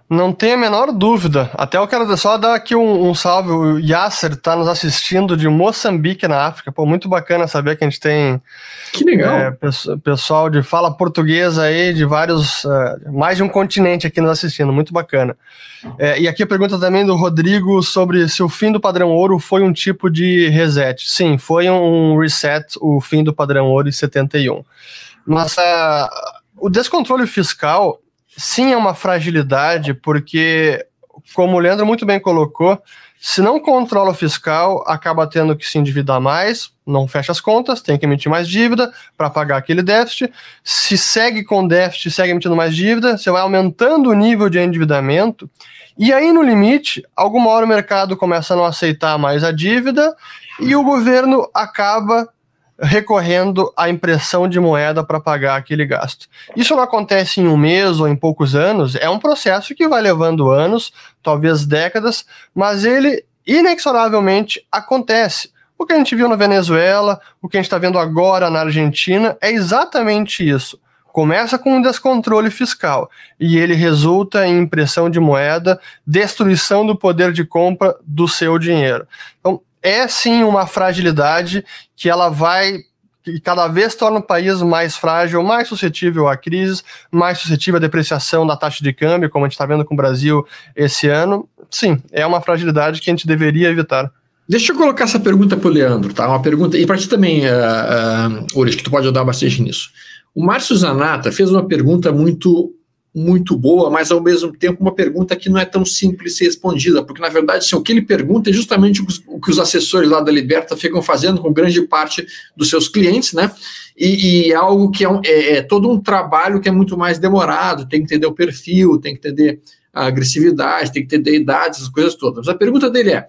Não tem a menor dúvida. Até eu quero só dar aqui um, um salve. O Yasser está nos assistindo de Moçambique, na África. Pô, muito bacana saber que a gente tem que legal. É, pessoal de fala portuguesa aí, de vários. Uh, mais de um continente aqui nos assistindo. Muito bacana. É, e aqui a pergunta também do Rodrigo sobre se o fim do padrão ouro foi um tipo de reset. Sim, foi um reset, o fim do padrão ouro em 71. Mas uh, o descontrole fiscal sim é uma fragilidade, porque, como o Leandro muito bem colocou, se não controla o fiscal, acaba tendo que se endividar mais, não fecha as contas, tem que emitir mais dívida para pagar aquele déficit. Se segue com déficit, segue emitindo mais dívida, você vai aumentando o nível de endividamento. E aí, no limite, alguma hora o mercado começa a não aceitar mais a dívida e o governo acaba recorrendo à impressão de moeda para pagar aquele gasto. Isso não acontece em um mês ou em poucos anos, é um processo que vai levando anos, talvez décadas, mas ele inexoravelmente acontece. O que a gente viu na Venezuela, o que a gente está vendo agora na Argentina, é exatamente isso. Começa com um descontrole fiscal e ele resulta em impressão de moeda, destruição do poder de compra do seu dinheiro. Então, é sim uma fragilidade que ela vai que cada vez torna o país mais frágil, mais suscetível a crises, mais suscetível à depreciação da taxa de câmbio, como a gente está vendo com o Brasil esse ano. Sim, é uma fragilidade que a gente deveria evitar. Deixa eu colocar essa pergunta para o Leandro, tá? Uma pergunta, e para ti também, uh, uh, que tu pode ajudar bastante nisso. O Márcio Zanata fez uma pergunta muito muito boa, mas ao mesmo tempo uma pergunta que não é tão simples ser respondida, porque na verdade assim, o que ele pergunta é justamente o que os assessores lá da Liberta ficam fazendo com grande parte dos seus clientes, né? E, e é algo que é, um, é, é, todo um trabalho que é muito mais demorado, tem que entender o perfil, tem que entender a agressividade, tem que entender idades, as coisas todas. Mas a pergunta dele é: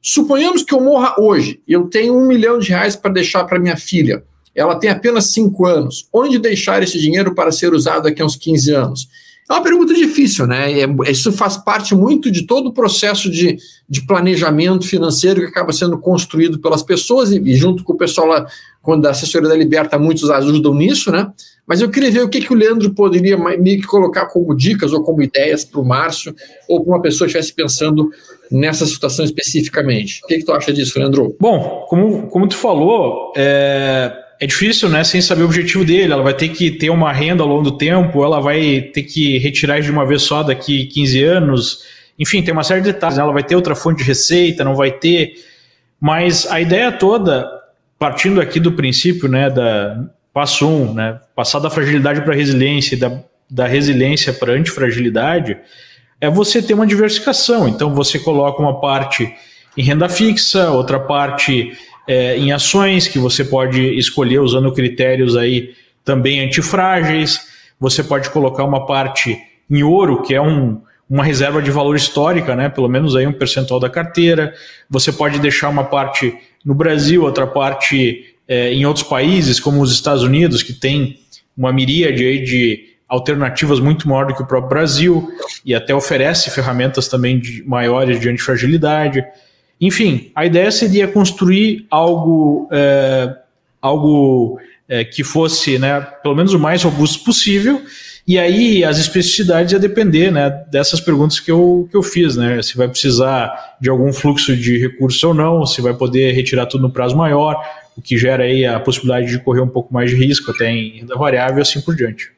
suponhamos que eu morra hoje, eu tenho um milhão de reais para deixar para minha filha ela tem apenas 5 anos. Onde deixar esse dinheiro para ser usado daqui a uns 15 anos? É uma pergunta difícil, né? É, isso faz parte muito de todo o processo de, de planejamento financeiro que acaba sendo construído pelas pessoas e, e junto com o pessoal lá, quando a assessoria da Liberta, muitos ajudam nisso, né? Mas eu queria ver o que, que o Leandro poderia que colocar como dicas ou como ideias para o Márcio ou para uma pessoa que estivesse pensando nessa situação especificamente. O que, que tu acha disso, Leandro? Bom, como, como tu falou, é é difícil, né, sem saber o objetivo dele. Ela vai ter que ter uma renda ao longo do tempo, ela vai ter que retirar de uma vez só daqui 15 anos. Enfim, tem uma série de detalhes. Ela vai ter outra fonte de receita, não vai ter. Mas a ideia toda, partindo aqui do princípio, né, da, passo um, né? Passar da fragilidade para resiliência e da, da resiliência para antifragilidade é você ter uma diversificação. Então você coloca uma parte em renda fixa, outra parte é, em ações que você pode escolher usando critérios aí também antifrágeis. Você pode colocar uma parte em ouro, que é um, uma reserva de valor histórica, né? Pelo menos aí um percentual da carteira. Você pode deixar uma parte no Brasil, outra parte é, em outros países, como os Estados Unidos, que tem uma miríade aí de alternativas muito maior do que o próprio Brasil e até oferece ferramentas também de, maiores de antifragilidade. Enfim, a ideia seria construir algo, é, algo é, que fosse, né, pelo menos o mais robusto possível. E aí as especificidades ia depender, né, dessas perguntas que eu, que eu fiz, né, se vai precisar de algum fluxo de recursos ou não, se vai poder retirar tudo no prazo maior, o que gera aí a possibilidade de correr um pouco mais de risco, até em renda variável e assim por diante.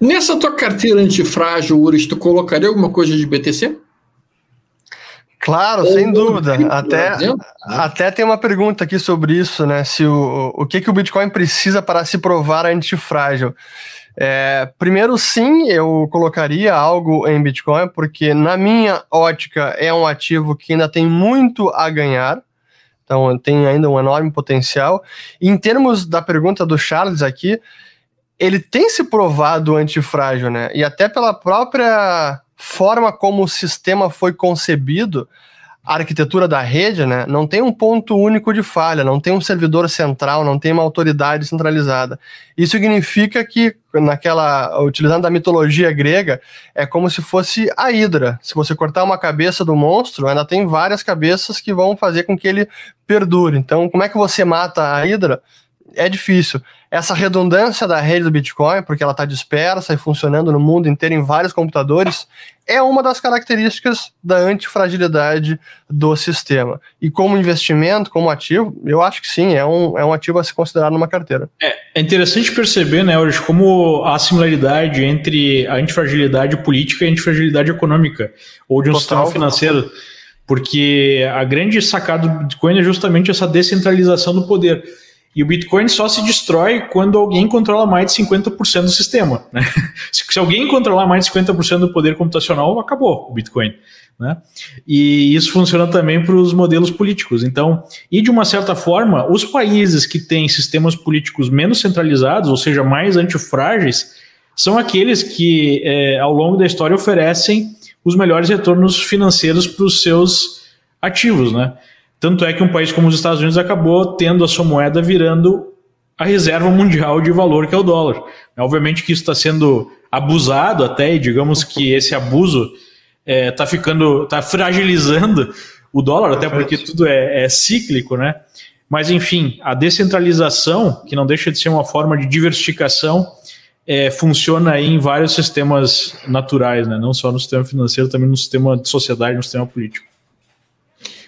Nessa tua carteira antifrágil, Uris, tu colocaria alguma coisa de BTC? Claro, sem dúvida. Até, até tem uma pergunta aqui sobre isso, né? Se o, o que, que o Bitcoin precisa para se provar antifrágil. É, primeiro, sim, eu colocaria algo em Bitcoin, porque na minha ótica é um ativo que ainda tem muito a ganhar. Então, tem ainda um enorme potencial. Em termos da pergunta do Charles aqui, ele tem se provado antifrágil, né? E até pela própria forma como o sistema foi concebido, a arquitetura da rede, né, não tem um ponto único de falha, não tem um servidor central, não tem uma autoridade centralizada. Isso significa que, naquela, utilizando a mitologia grega, é como se fosse a Hidra. Se você cortar uma cabeça do monstro, ainda tem várias cabeças que vão fazer com que ele perdure. Então, como é que você mata a Hidra? É difícil essa redundância da rede do Bitcoin, porque ela está dispersa e funcionando no mundo inteiro em vários computadores, é uma das características da antifragilidade do sistema. E como investimento, como ativo, eu acho que sim, é um, é um ativo a se considerar numa carteira. É, é interessante perceber, né, hoje, como a similaridade entre a antifragilidade política e a antifragilidade econômica, ou de um Total. sistema financeiro. Porque a grande sacada do Bitcoin é justamente essa descentralização do poder e o Bitcoin só se destrói quando alguém controla mais de 50% do sistema. Né? Se, alguém controlar mais de 50% do poder computacional, acabou o Bitcoin. Né? E isso funciona também para os modelos políticos. Então, e de uma certa forma, os países que têm sistemas políticos menos centralizados, ou seja, mais antifrágeis, são aqueles que, é, ao longo da história, oferecem os melhores retornos financeiros para os seus ativos. Né? Tanto é que um país como os Estados Unidos acabou tendo a sua moeda virando a reserva mundial de valor, que é o dólar. Obviamente que isso está sendo abusado até, e digamos que esse abuso está é, tá ficando, está fragilizando o dólar, até porque tudo é, é cíclico, né? Mas, enfim, a descentralização, que não deixa de ser uma forma de diversificação, é, funciona aí em vários sistemas naturais, né? não só no sistema financeiro, também no sistema de sociedade, no sistema político.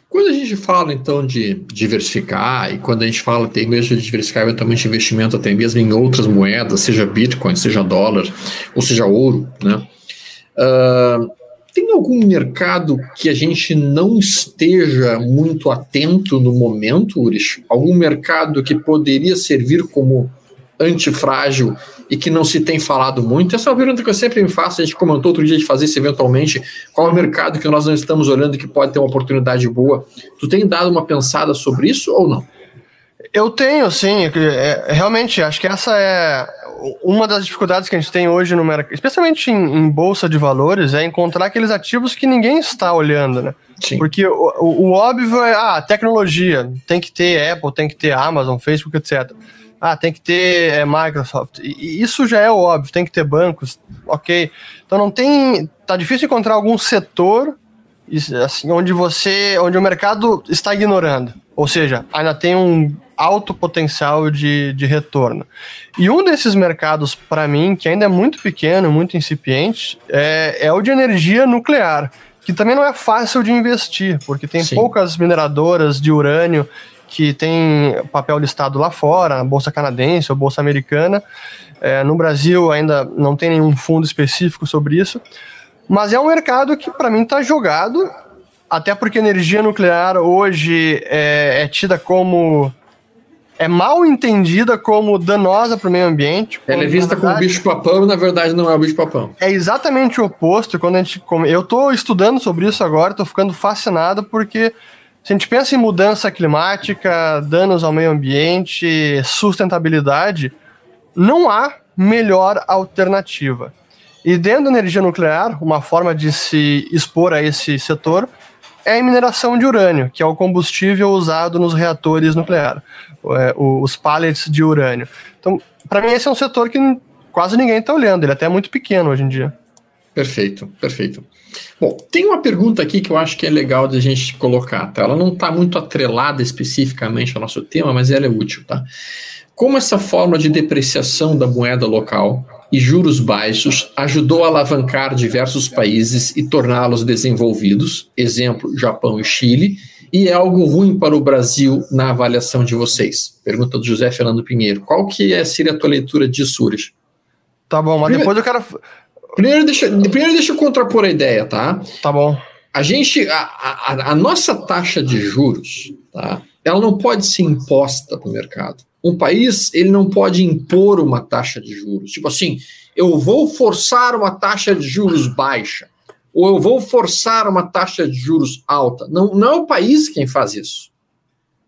Quando a gente fala, então, de diversificar, e quando a gente fala tem mesmo de diversificar eventualmente investimento até mesmo em outras moedas, seja Bitcoin, seja dólar, ou seja ouro, né? Uh, tem algum mercado que a gente não esteja muito atento no momento, Urish? Algum mercado que poderia servir como antifrágil e que não se tem falado muito? Essa é uma pergunta que eu sempre me faço, a gente comentou outro dia de fazer isso eventualmente, qual é o mercado que nós não estamos olhando que pode ter uma oportunidade boa? Tu tem dado uma pensada sobre isso ou não? Eu tenho, sim. É, realmente, acho que essa é uma das dificuldades que a gente tem hoje no mercado, especialmente em, em, bolsa de valores, é encontrar aqueles ativos que ninguém está olhando, né? Sim. Porque o, o, o óbvio é, ah, tecnologia, tem que ter Apple, tem que ter Amazon, Facebook, etc ah, tem que ter é, Microsoft. E isso já é óbvio, tem que ter bancos, ok. Então não tem. Tá difícil encontrar algum setor assim, onde você. onde o mercado está ignorando. Ou seja, ainda tem um alto potencial de, de retorno. E um desses mercados, para mim, que ainda é muito pequeno, muito incipiente, é, é o de energia nuclear. Que também não é fácil de investir, porque tem Sim. poucas mineradoras de urânio que tem papel listado lá fora, bolsa canadense ou bolsa americana. É, no Brasil ainda não tem nenhum fundo específico sobre isso, mas é um mercado que para mim está jogado, até porque energia nuclear hoje é, é tida como é mal entendida como danosa para o meio ambiente. Ela é vista verdade, como bicho-papão e, na verdade, não é o bicho-papão. É exatamente o oposto. Quando a gente. Eu estou estudando sobre isso agora, estou ficando fascinado, porque se a gente pensa em mudança climática, danos ao meio ambiente, sustentabilidade, não há melhor alternativa. E dentro da energia nuclear, uma forma de se expor a esse setor é a mineração de urânio, que é o combustível usado nos reatores nucleares, é, os pellets de urânio. Então, para mim, esse é um setor que quase ninguém está olhando, ele é até muito pequeno hoje em dia. Perfeito, perfeito. Bom, tem uma pergunta aqui que eu acho que é legal de a gente colocar, tá? Ela não está muito atrelada especificamente ao nosso tema, mas ela é útil, tá? Como essa forma de depreciação da moeda local e juros baixos ajudou a alavancar diversos países e torná-los desenvolvidos, exemplo, Japão e Chile, e é algo ruim para o Brasil na avaliação de vocês? Pergunta do José Fernando Pinheiro. Qual que é, seria a tua leitura disso, Ures? Tá bom, mas primeiro, depois eu quero... Primeiro deixa, primeiro deixa eu contrapor a ideia, tá? Tá bom. A gente, a, a, a nossa taxa de juros, tá? Ela não pode ser imposta para o mercado um país ele não pode impor uma taxa de juros. Tipo assim, eu vou forçar uma taxa de juros baixa, ou eu vou forçar uma taxa de juros alta. Não, não é o país quem faz isso.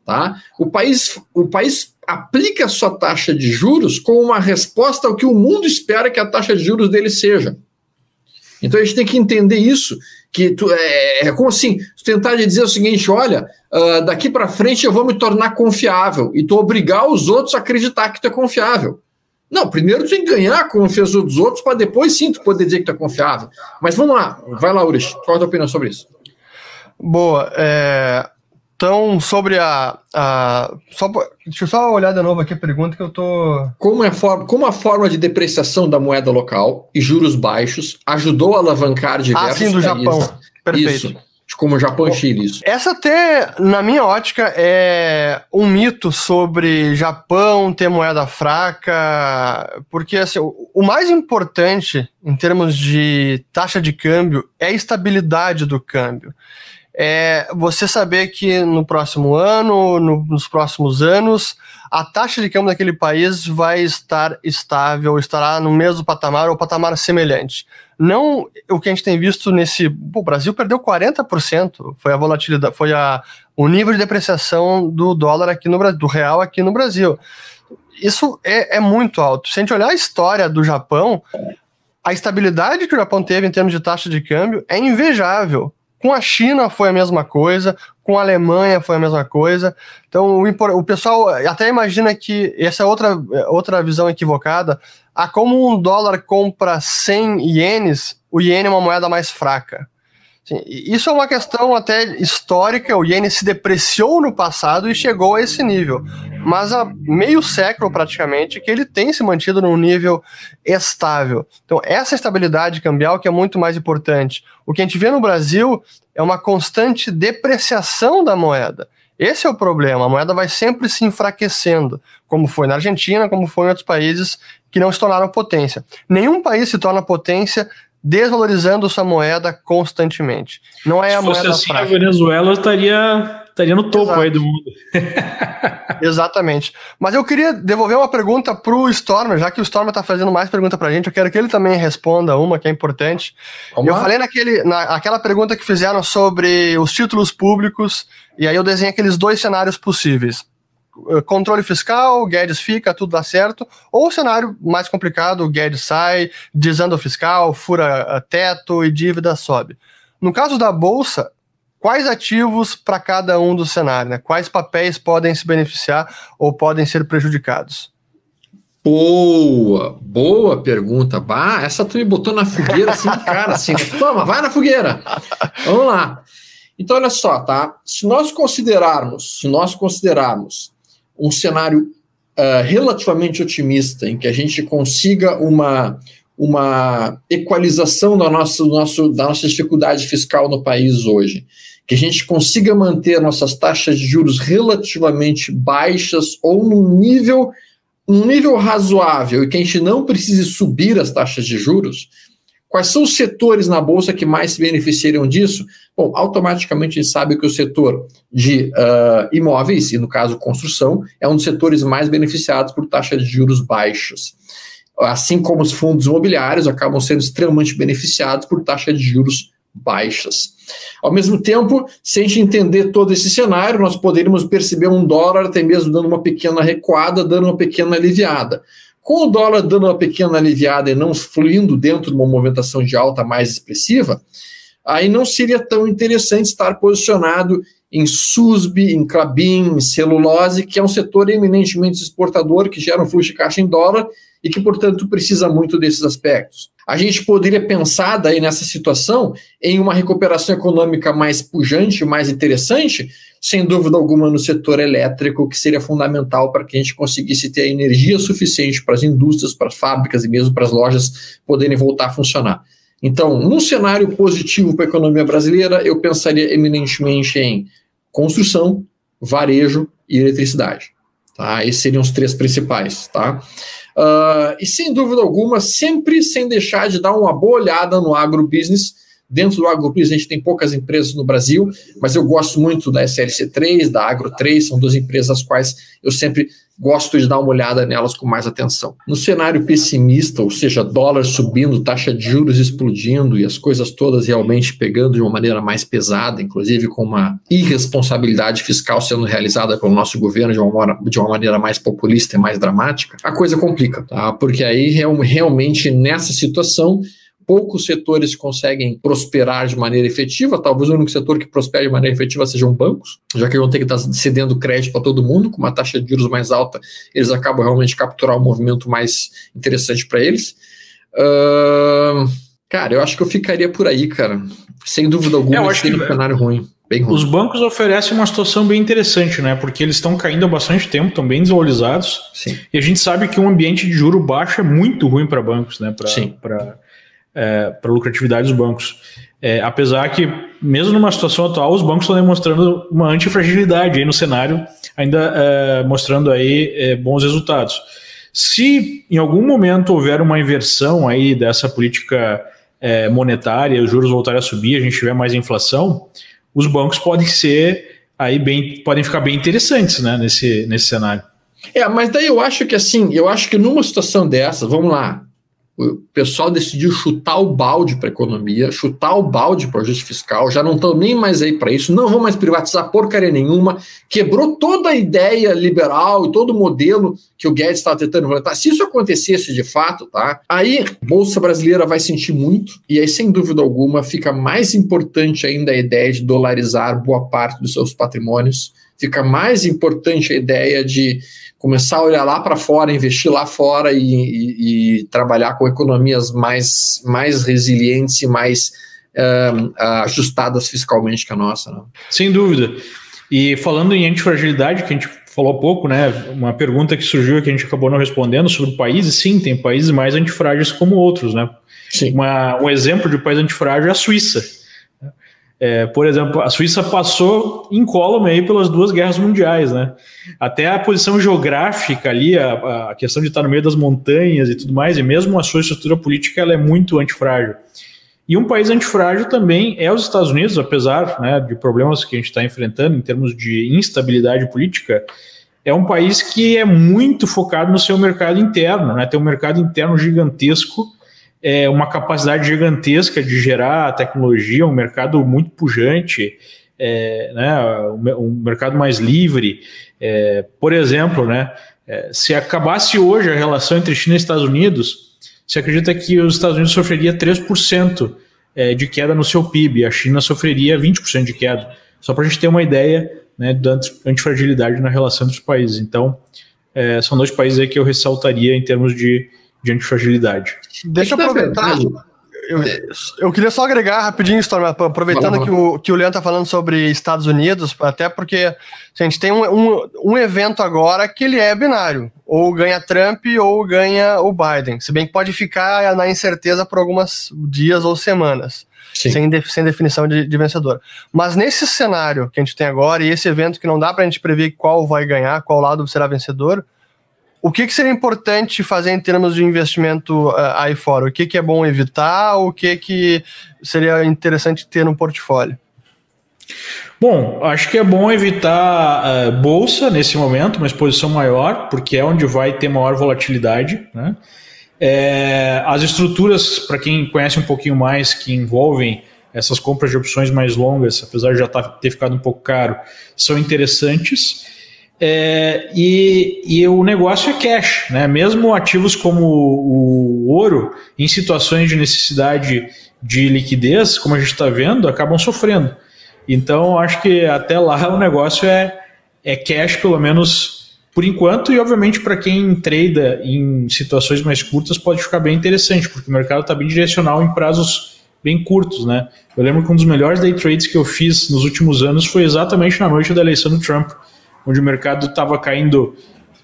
Tá? O, país, o país aplica a sua taxa de juros como uma resposta ao que o mundo espera que a taxa de juros dele seja. Então a gente tem que entender isso, que tu, é, é como assim, tentar dizer o seguinte, olha, uh, daqui para frente eu vou me tornar confiável e tu obrigar os outros a acreditar que tu é confiável. Não, primeiro tu tem que ganhar a confiança dos outros para depois sim tu poder dizer que tu é confiável. Mas vamos lá, vai lá, Urish, qual a tua opinião sobre isso? Boa, é, então, sobre a. a só, deixa eu só olhar de novo aqui a pergunta que eu tô. Como, é for, como a forma de depreciação da moeda local e juros baixos ajudou a alavancar diversos ah, sim, do países. Japão. Perfeito. Isso. Como o Japão e Chile, isso. Essa até, na minha ótica, é um mito sobre Japão ter moeda fraca, porque assim, o mais importante em termos de taxa de câmbio é a estabilidade do câmbio é você saber que no próximo ano, no, nos próximos anos, a taxa de câmbio daquele país vai estar estável, estará no mesmo patamar ou patamar semelhante. Não o que a gente tem visto nesse. o Brasil perdeu 40%, foi a volatilidade, foi a, o nível de depreciação do dólar aqui no Brasil, do real aqui no Brasil. Isso é, é muito alto. Se a gente olhar a história do Japão, a estabilidade que o Japão teve em termos de taxa de câmbio é invejável. Com a China foi a mesma coisa, com a Alemanha foi a mesma coisa. Então, o, o pessoal até imagina que essa é outra, outra visão equivocada. A como um dólar compra 100 ienes, o iene é uma moeda mais fraca. Sim, isso é uma questão até histórica. O iene se depreciou no passado e chegou a esse nível. Mas há meio século, praticamente, que ele tem se mantido num nível estável. Então, essa estabilidade cambial que é muito mais importante. O que a gente vê no Brasil é uma constante depreciação da moeda. Esse é o problema. A moeda vai sempre se enfraquecendo, como foi na Argentina, como foi em outros países que não se tornaram potência. Nenhum país se torna potência desvalorizando sua moeda constantemente. Não é Se a moeda assim, fraca. a Venezuela estaria estaria no topo Exato. aí do mundo. Exatamente. Mas eu queria devolver uma pergunta pro Stormer, já que o Stormer está fazendo mais pergunta pra gente, eu quero que ele também responda uma que é importante. Vamos eu lá. falei naquele, naquela pergunta que fizeram sobre os títulos públicos, e aí eu desenhei aqueles dois cenários possíveis. Eh, controle fiscal, Guedes fica, tudo dá certo, ou o cenário mais complicado, Guedes sai, desanda o fiscal, fura eh, teto e dívida sobe. No caso da Bolsa, quais ativos para cada um dos cenários? Né? Quais papéis podem se beneficiar ou podem ser prejudicados? Boa, boa pergunta. Bah, essa tu me botou na fogueira assim, cara, assim, toma, vai na fogueira. Vamos lá. Então, olha só, tá? Se nós considerarmos, se nós considerarmos um cenário uh, relativamente otimista, em que a gente consiga uma, uma equalização da nossa, nosso, da nossa dificuldade fiscal no país hoje, que a gente consiga manter nossas taxas de juros relativamente baixas ou num nível, num nível razoável e que a gente não precise subir as taxas de juros, Quais são os setores na Bolsa que mais se beneficiariam disso? Bom, automaticamente a gente sabe que o setor de uh, imóveis, e no caso construção, é um dos setores mais beneficiados por taxas de juros baixas. Assim como os fundos imobiliários acabam sendo extremamente beneficiados por taxas de juros baixas. Ao mesmo tempo, se a gente entender todo esse cenário, nós poderíamos perceber um dólar até mesmo dando uma pequena recuada, dando uma pequena aliviada. Com o dólar dando uma pequena aliviada e não fluindo dentro de uma movimentação de alta mais expressiva, aí não seria tão interessante estar posicionado em SUSB, em Clabin, em celulose, que é um setor eminentemente exportador, que gera um fluxo de caixa em dólar e que, portanto, precisa muito desses aspectos. A gente poderia pensar daí nessa situação em uma recuperação econômica mais pujante, mais interessante, sem dúvida alguma no setor elétrico, que seria fundamental para que a gente conseguisse ter energia suficiente para as indústrias, para as fábricas e mesmo para as lojas poderem voltar a funcionar. Então, num cenário positivo para a economia brasileira, eu pensaria eminentemente em construção, varejo e eletricidade. Tá? Esses seriam os três principais. Tá? Uh, e sem dúvida alguma, sempre sem deixar de dar uma boa olhada no agrobusiness. Dentro do agrobusiness, a gente tem poucas empresas no Brasil, mas eu gosto muito da SLC3, da Agro3, são duas empresas as quais eu sempre gosto de dar uma olhada nelas com mais atenção. No cenário pessimista, ou seja, dólar subindo, taxa de juros explodindo e as coisas todas realmente pegando de uma maneira mais pesada, inclusive com uma irresponsabilidade fiscal sendo realizada pelo nosso governo de uma, de uma maneira mais populista e mais dramática, a coisa complica, tá? Porque aí realmente nessa situação poucos setores conseguem prosperar de maneira efetiva. Talvez o único setor que prospere de maneira efetiva sejam bancos, já que vão ter que estar cedendo crédito para todo mundo, com uma taxa de juros mais alta, eles acabam realmente capturar um movimento mais interessante para eles. Uh, cara, eu acho que eu ficaria por aí, cara. Sem dúvida alguma, é, seria um cenário ruim. Os bancos oferecem uma situação bem interessante, né? Porque eles estão caindo há bastante tempo, estão bem desvalorizados. Sim. E a gente sabe que um ambiente de juro baixo é muito ruim para bancos, né? Para é, para lucratividade dos bancos. É, apesar que, mesmo numa situação atual, os bancos estão demonstrando uma antifragilidade aí no cenário, ainda é, mostrando aí é, bons resultados. Se em algum momento houver uma inversão aí dessa política é, monetária, os juros voltarem a subir, a gente tiver mais inflação, os bancos podem ser aí bem, podem ficar bem interessantes, né, nesse, nesse cenário. É, mas daí eu acho que assim, eu acho que numa situação dessa, vamos lá, o pessoal decidiu chutar o balde para a economia, chutar o balde para o ajuste fiscal, já não estão nem mais aí para isso, não vão mais privatizar porcaria nenhuma, quebrou toda a ideia liberal e todo o modelo que o Guedes estava tentando implementar. Se isso acontecesse de fato, tá? Aí a Bolsa Brasileira vai sentir muito, e aí, sem dúvida alguma, fica mais importante ainda a ideia de dolarizar boa parte dos seus patrimônios, fica mais importante a ideia de começar a olhar lá para fora, investir lá fora e, e, e, trabalhar com economias mais, mais resilientes e mais uh, ajustadas fiscalmente que a nossa. Né? Sem dúvida. E falando em antifragilidade, que a gente falou há pouco, né? Uma pergunta que surgiu que a gente acabou não respondendo sobre países, sim, tem países mais antifrágeis como outros, né? Sim. Uma, um exemplo de país antifrágil é a Suíça é, por exemplo, a Suíça passou incólume aí pelas duas guerras mundiais, né? Até a posição geográfica ali, a, a, questão de estar no meio das montanhas e tudo mais, e mesmo a sua estrutura política, ela é muito antifrágil. E um país antifrágil também é os Estados Unidos, apesar né, de problemas que a gente está enfrentando em termos de instabilidade política, é um país que é muito focado no seu mercado interno, né? Tem um mercado interno gigantesco é, uma capacidade gigantesca de gerar tecnologia, um mercado muito pujante, é, né, um, mercado mais livre. É, por exemplo, né, é, se acabasse hoje a relação entre China e Estados Unidos, se acredita que os Estados Unidos sofreria 3% é, de queda no seu PIB, a China sofreria 20% de queda. Só para a gente ter uma ideia né, da antifragilidade na relação entre os países. Então, é, são dois países aí que eu ressaltaria em termos de de antifragilidade. Deixa eu aproveitar. Eu, eu, queria só agregar rapidinho, Storm, aproveitando que o, que o Leandro está falando sobre Estados Unidos, até porque a gente tem um, um, um, evento agora que ele é binário, ou ganha Trump ou ganha o Biden, se bem que pode ficar na incerteza por alguns dias ou semanas, sem, de, sem definição de, de, vencedor. Mas nesse cenário que a gente tem agora, e esse evento que não dá para a gente prever qual vai ganhar, qual lado será vencedor, o que, que seria importante fazer em termos de investimento uh, aí fora? O que, que é bom evitar? O que, que seria interessante ter no portfólio? Bom, acho que é bom evitar uh, bolsa nesse momento, uma exposição maior, porque é onde vai ter maior volatilidade. Né? É, as estruturas, para quem conhece um pouquinho mais, que envolvem essas compras de opções mais longas, apesar de já tá, ter ficado um pouco caro, são interessantes. É, e, e, o negócio é cash, né? Mesmo ativos como o, ouro, em situações de necessidade de liquidez, como a gente está vendo, acabam sofrendo. Então, acho que até lá o negócio é, é cash, pelo menos por enquanto, e obviamente para quem trada em situações mais curtas pode ficar bem interessante, porque o mercado está bem direcional em prazos bem curtos, né? Eu lembro que um dos melhores day trades que eu fiz nos últimos anos foi exatamente na noite da eleição do Trump, onde o mercado estava caindo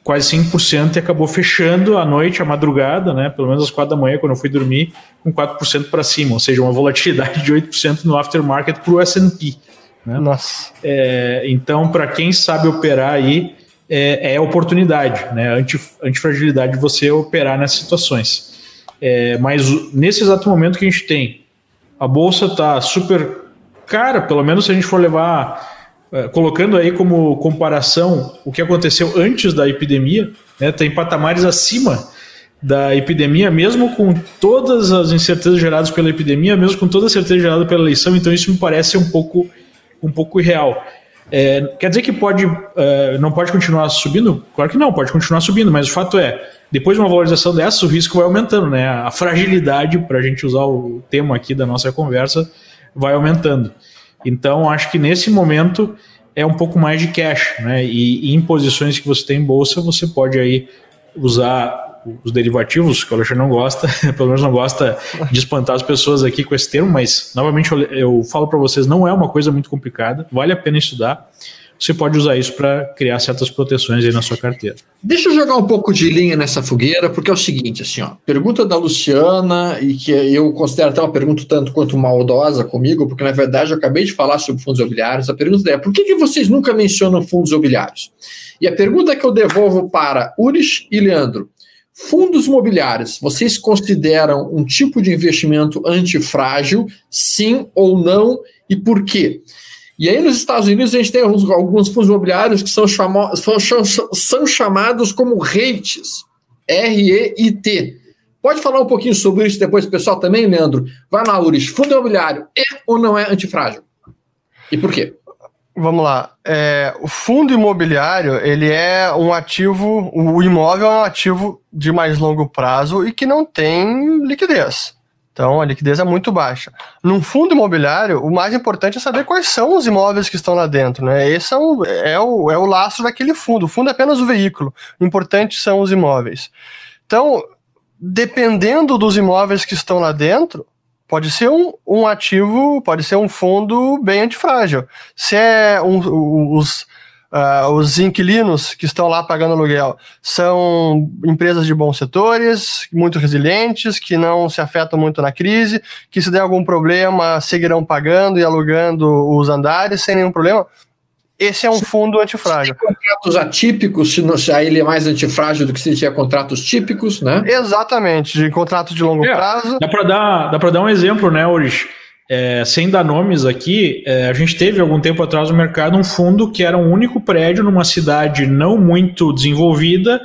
quase 5% e acabou fechando a noite, a madrugada, né? Pelo menos às 4 da manhã, quando eu fui dormir, com 4% para cima, ou seja, uma volatilidade de 8% no aftermarket para o SP. Né? Nossa. É, então, para quem sabe operar aí, é, é oportunidade, né? Anti, antifragilidade você operar nessas situações. É, mas nesse exato momento que a gente tem, a bolsa está super cara, pelo menos se a gente for levar, colocando aí como comparação o que aconteceu antes da epidemia, né? Tem patamares acima da epidemia, mesmo com todas as incertezas geradas pela epidemia, mesmo com toda a certeza gerada pela eleição, então isso me parece um pouco um pouco irreal. É, quer dizer que pode, uh, não pode continuar subindo? Claro que não, pode continuar subindo, mas o fato é, depois de uma valorização dessa, o risco vai aumentando, né? A fragilidade, para a gente usar o tema aqui da nossa conversa, vai aumentando. Então, acho que nesse momento é um pouco mais de cash, né? E, e em posições que você tem em bolsa, você pode aí usar os derivativos, que o Alexandre não gosta, pelo menos não gosta de espantar as pessoas aqui com esse termo, mas novamente eu, eu falo para vocês, não é uma coisa muito complicada, vale a pena estudar. Você pode usar isso para criar certas proteções aí na sua carteira. Deixa eu jogar um pouco de linha nessa fogueira, porque é o seguinte, assim, ó, pergunta da Luciana, e que eu considero até uma pergunta tanto quanto maldosa comigo, porque na verdade eu acabei de falar sobre fundos imobiliários. A pergunta é: por que, que vocês nunca mencionam fundos imobiliários? E a pergunta que eu devolvo para Uris e Leandro: Fundos imobiliários, vocês consideram um tipo de investimento antifrágil, sim ou não, e por quê? E aí nos Estados Unidos a gente tem alguns, alguns fundos imobiliários que são, chamo, são, são chamados como REITs, R-E-I-T. Pode falar um pouquinho sobre isso depois, pessoal, também, Leandro? Vai lá, Uris. Fundo imobiliário é ou não é antifrágil? E por quê? Vamos lá. É, o fundo imobiliário, ele é um ativo, o imóvel é um ativo de mais longo prazo e que não tem liquidez. Então, a liquidez é muito baixa. Num fundo imobiliário, o mais importante é saber quais são os imóveis que estão lá dentro. Né? Esse é o, é, o, é o laço daquele fundo. O fundo é apenas o veículo. O importante são os imóveis. Então, dependendo dos imóveis que estão lá dentro, Pode ser um, um ativo, pode ser um fundo bem antifrágil. Se é um, os, uh, os inquilinos que estão lá pagando aluguel são empresas de bons setores, muito resilientes, que não se afetam muito na crise, que se der algum problema seguirão pagando e alugando os andares sem nenhum problema, esse é um fundo antifrágil. Se contratos atípicos, se, não, se aí ele é mais antifrágil do que se tiver contratos típicos, né? Exatamente, de contratos de longo é, prazo. Dá para dar, dá dar um exemplo, né, Urish? É, sem dar nomes aqui, é, a gente teve algum tempo atrás no mercado um fundo que era um único prédio numa cidade não muito desenvolvida,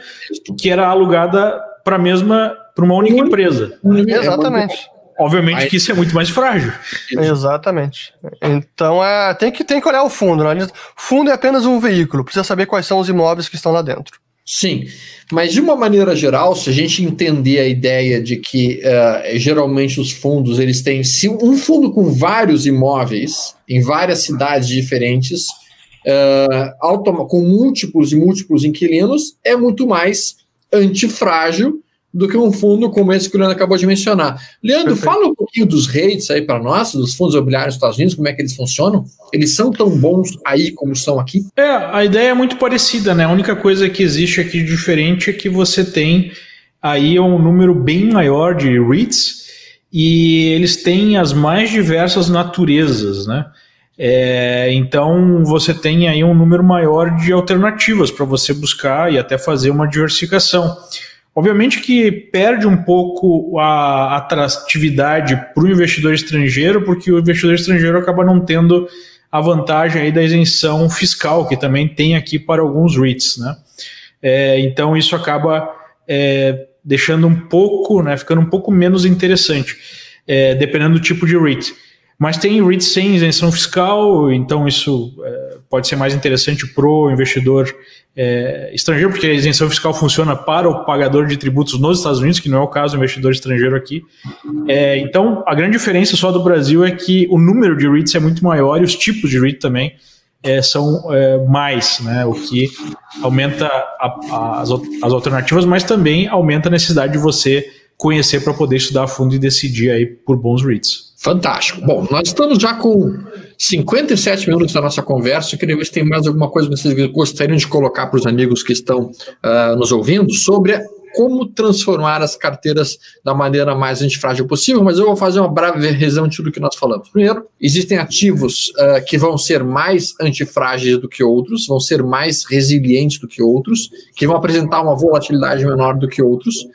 que era alugada para mesma para uma única empresa. Exatamente. Obviamente que isso é muito mais frágil. Exatamente. Então é, tem, que, tem que olhar o fundo. Né? Fundo é apenas um veículo, precisa saber quais são os imóveis que estão lá dentro. Sim, mas de uma maneira geral, se a gente entender a ideia de que uh, geralmente os fundos eles têm se um fundo com vários imóveis em várias cidades diferentes, uh, com múltiplos e múltiplos inquilinos, é muito mais antifrágil do que um fundo como esse que o Leandro acabou de mencionar. Leandro, Perfeito. fala um pouquinho dos rates aí para nós, dos fundos imobiliários dos Estados Unidos, como é que eles funcionam? Eles são tão bons aí como são aqui? É, a ideia é muito parecida, né? A única coisa que existe aqui de diferente é que você tem aí um número bem maior de REITs e eles têm as mais diversas naturezas, né? É, então você tem aí um número maior de alternativas para você buscar e até fazer uma diversificação. Obviamente que perde um pouco a atratividade para o investidor estrangeiro, porque o investidor estrangeiro acaba não tendo a vantagem aí da isenção fiscal, que também tem aqui para alguns REITs. Né? É, então isso acaba é, deixando um pouco, né, ficando um pouco menos interessante, é, dependendo do tipo de REIT. Mas tem REIT sem isenção fiscal, então isso é, pode ser mais interessante para o investidor é, estrangeiro, porque a isenção fiscal funciona para o pagador de tributos nos Estados Unidos, que não é o caso do investidor estrangeiro aqui. É, então, a grande diferença só do Brasil é que o número de REITs é muito maior e os tipos de REIT também é, são é, mais, né, o que aumenta a, a, as, as alternativas, mas também aumenta a necessidade de você conhecer para poder estudar a fundo e decidir aí por bons REITs. Fantástico. Bom, nós estamos já com 57 minutos da nossa conversa. Eu queria ver se tem mais alguma coisa que vocês gostariam de colocar para os amigos que estão uh, nos ouvindo sobre como transformar as carteiras da maneira mais antifrágil possível, mas eu vou fazer uma breve revisão de tudo que nós falamos. Primeiro, existem ativos uh, que vão ser mais antifrágeis do que outros, vão ser mais resilientes do que outros, que vão apresentar uma volatilidade menor do que outros.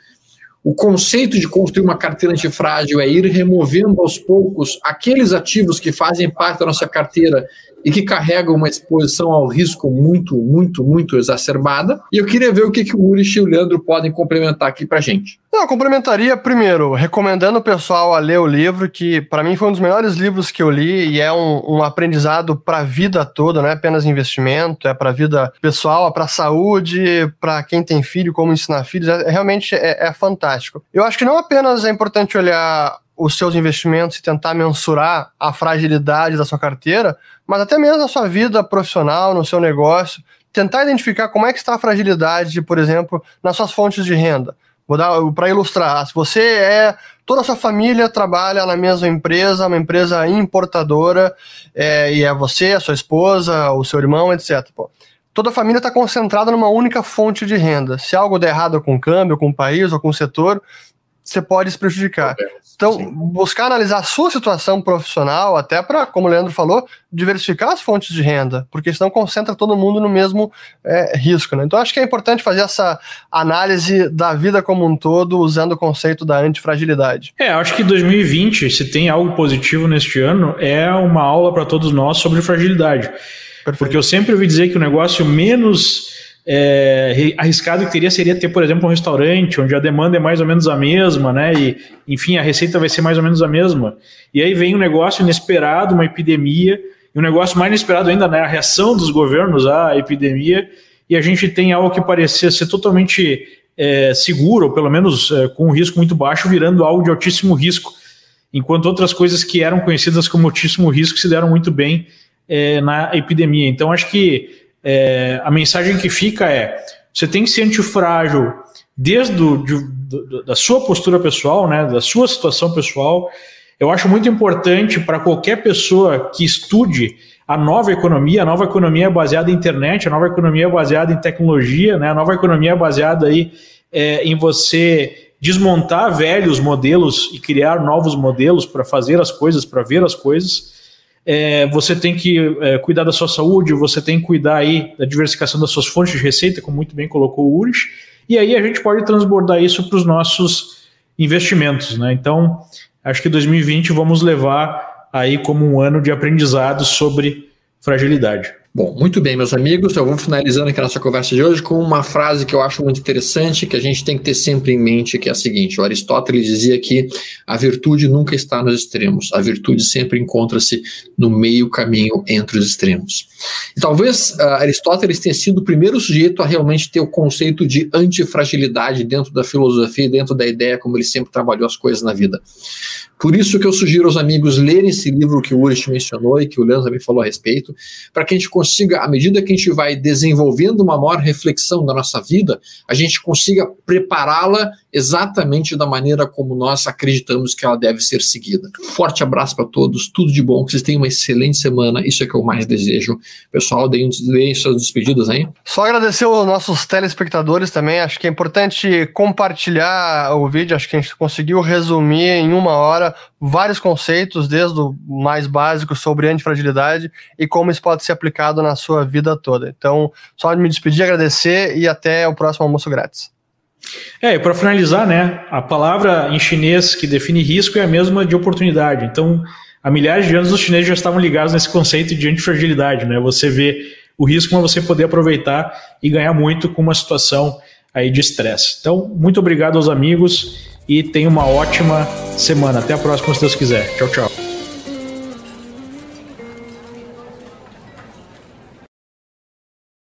O conceito de construir uma carteira antifrágil é ir removendo aos poucos aqueles ativos que fazem parte da nossa carteira e que carregam uma exposição ao risco muito, muito, muito exacerbada. E eu queria ver o que, que o Urich e o Leandro podem complementar aqui para gente. Eu complementaria primeiro, recomendando o pessoal a ler o livro, que para mim foi um dos melhores livros que eu li e é um, um aprendizado para a vida toda, não é apenas investimento, é para a vida pessoal, é para a saúde, para quem tem filho, como ensinar filhos, é, realmente é, é fantástico. Eu acho que não apenas é importante olhar os seus investimentos e tentar mensurar a fragilidade da sua carteira, mas até mesmo na sua vida profissional, no seu negócio, tentar identificar como é que está a fragilidade, por exemplo, nas suas fontes de renda. Vou dar para ilustrar. Se você é toda a sua família trabalha na mesma empresa, uma empresa importadora, é, e é você, a sua esposa, o seu irmão, etc. Pô, toda a família está concentrada numa única fonte de renda. Se algo der errado com o câmbio, com o país ou com o setor, você pode se prejudicar. Então, Sim. buscar analisar a sua situação profissional, até para, como o Leandro falou, diversificar as fontes de renda, porque senão concentra todo mundo no mesmo é, risco. Né? Então, acho que é importante fazer essa análise da vida como um todo, usando o conceito da antifragilidade. É, acho que 2020, se tem algo positivo neste ano, é uma aula para todos nós sobre fragilidade. Perfeito. Porque eu sempre ouvi dizer que o negócio menos é, arriscado que teria seria ter, por exemplo, um restaurante onde a demanda é mais ou menos a mesma, né? E, enfim, a receita vai ser mais ou menos a mesma. E aí vem um negócio inesperado, uma epidemia, e um negócio mais inesperado ainda, né? A reação dos governos à epidemia, e a gente tem algo que parecia ser totalmente é, seguro, ou pelo menos é, com um risco muito baixo, virando algo de altíssimo risco. Enquanto outras coisas que eram conhecidas como altíssimo risco se deram muito bem é, na epidemia. Então, acho que é, a mensagem que fica é: você tem que ser antifrágil desde do, de, do, da sua postura pessoal, né, da sua situação pessoal. Eu acho muito importante para qualquer pessoa que estude a nova economia, a nova economia baseada em internet, a nova economia baseada em tecnologia, né, a nova economia baseada aí é, em você desmontar velhos modelos e criar novos modelos para fazer as coisas, para ver as coisas é, você tem que é, cuidar da sua saúde, você tem que cuidar aí da diversificação das suas fontes de receita, como muito bem colocou o Urs, e aí a gente pode transbordar isso para os nossos investimentos, né? Então, acho que 2020 vamos levar aí como um ano de aprendizado sobre fragilidade. Bom, muito bem, meus amigos. Eu vou finalizando aqui a nossa conversa de hoje com uma frase que eu acho muito interessante, que a gente tem que ter sempre em mente, que é a seguinte: o Aristóteles dizia que a virtude nunca está nos extremos, a virtude sempre encontra-se no meio caminho entre os extremos. E talvez uh, Aristóteles tenha sido o primeiro sujeito a realmente ter o conceito de antifragilidade dentro da filosofia, dentro da ideia como ele sempre trabalhou as coisas na vida. Por isso que eu sugiro aos amigos lerem esse livro que o Ulrich mencionou e que o Leandro também falou a respeito, para que a gente consiga, à medida que a gente vai desenvolvendo uma maior reflexão da nossa vida, a gente consiga prepará-la exatamente da maneira como nós acreditamos que ela deve ser seguida. Forte abraço para todos, tudo de bom, que vocês tenham uma excelente semana, isso é que eu mais desejo. Pessoal, deem, deem suas despedidas aí. Só agradecer aos nossos telespectadores também, acho que é importante compartilhar o vídeo, acho que a gente conseguiu resumir em uma hora agora vários conceitos, desde o mais básico sobre antifragilidade e como isso pode ser aplicado na sua vida toda. Então, só me despedir, agradecer e até o próximo almoço grátis. É, e para finalizar, né, a palavra em chinês que define risco é a mesma de oportunidade. Então, há milhares de anos os chineses já estavam ligados nesse conceito de antifragilidade, né? Você vê o risco, mas você poder aproveitar e ganhar muito com uma situação aí de estresse. Então, muito obrigado aos amigos e tenha uma ótima semana. Até a próxima, se Deus quiser. Tchau, tchau.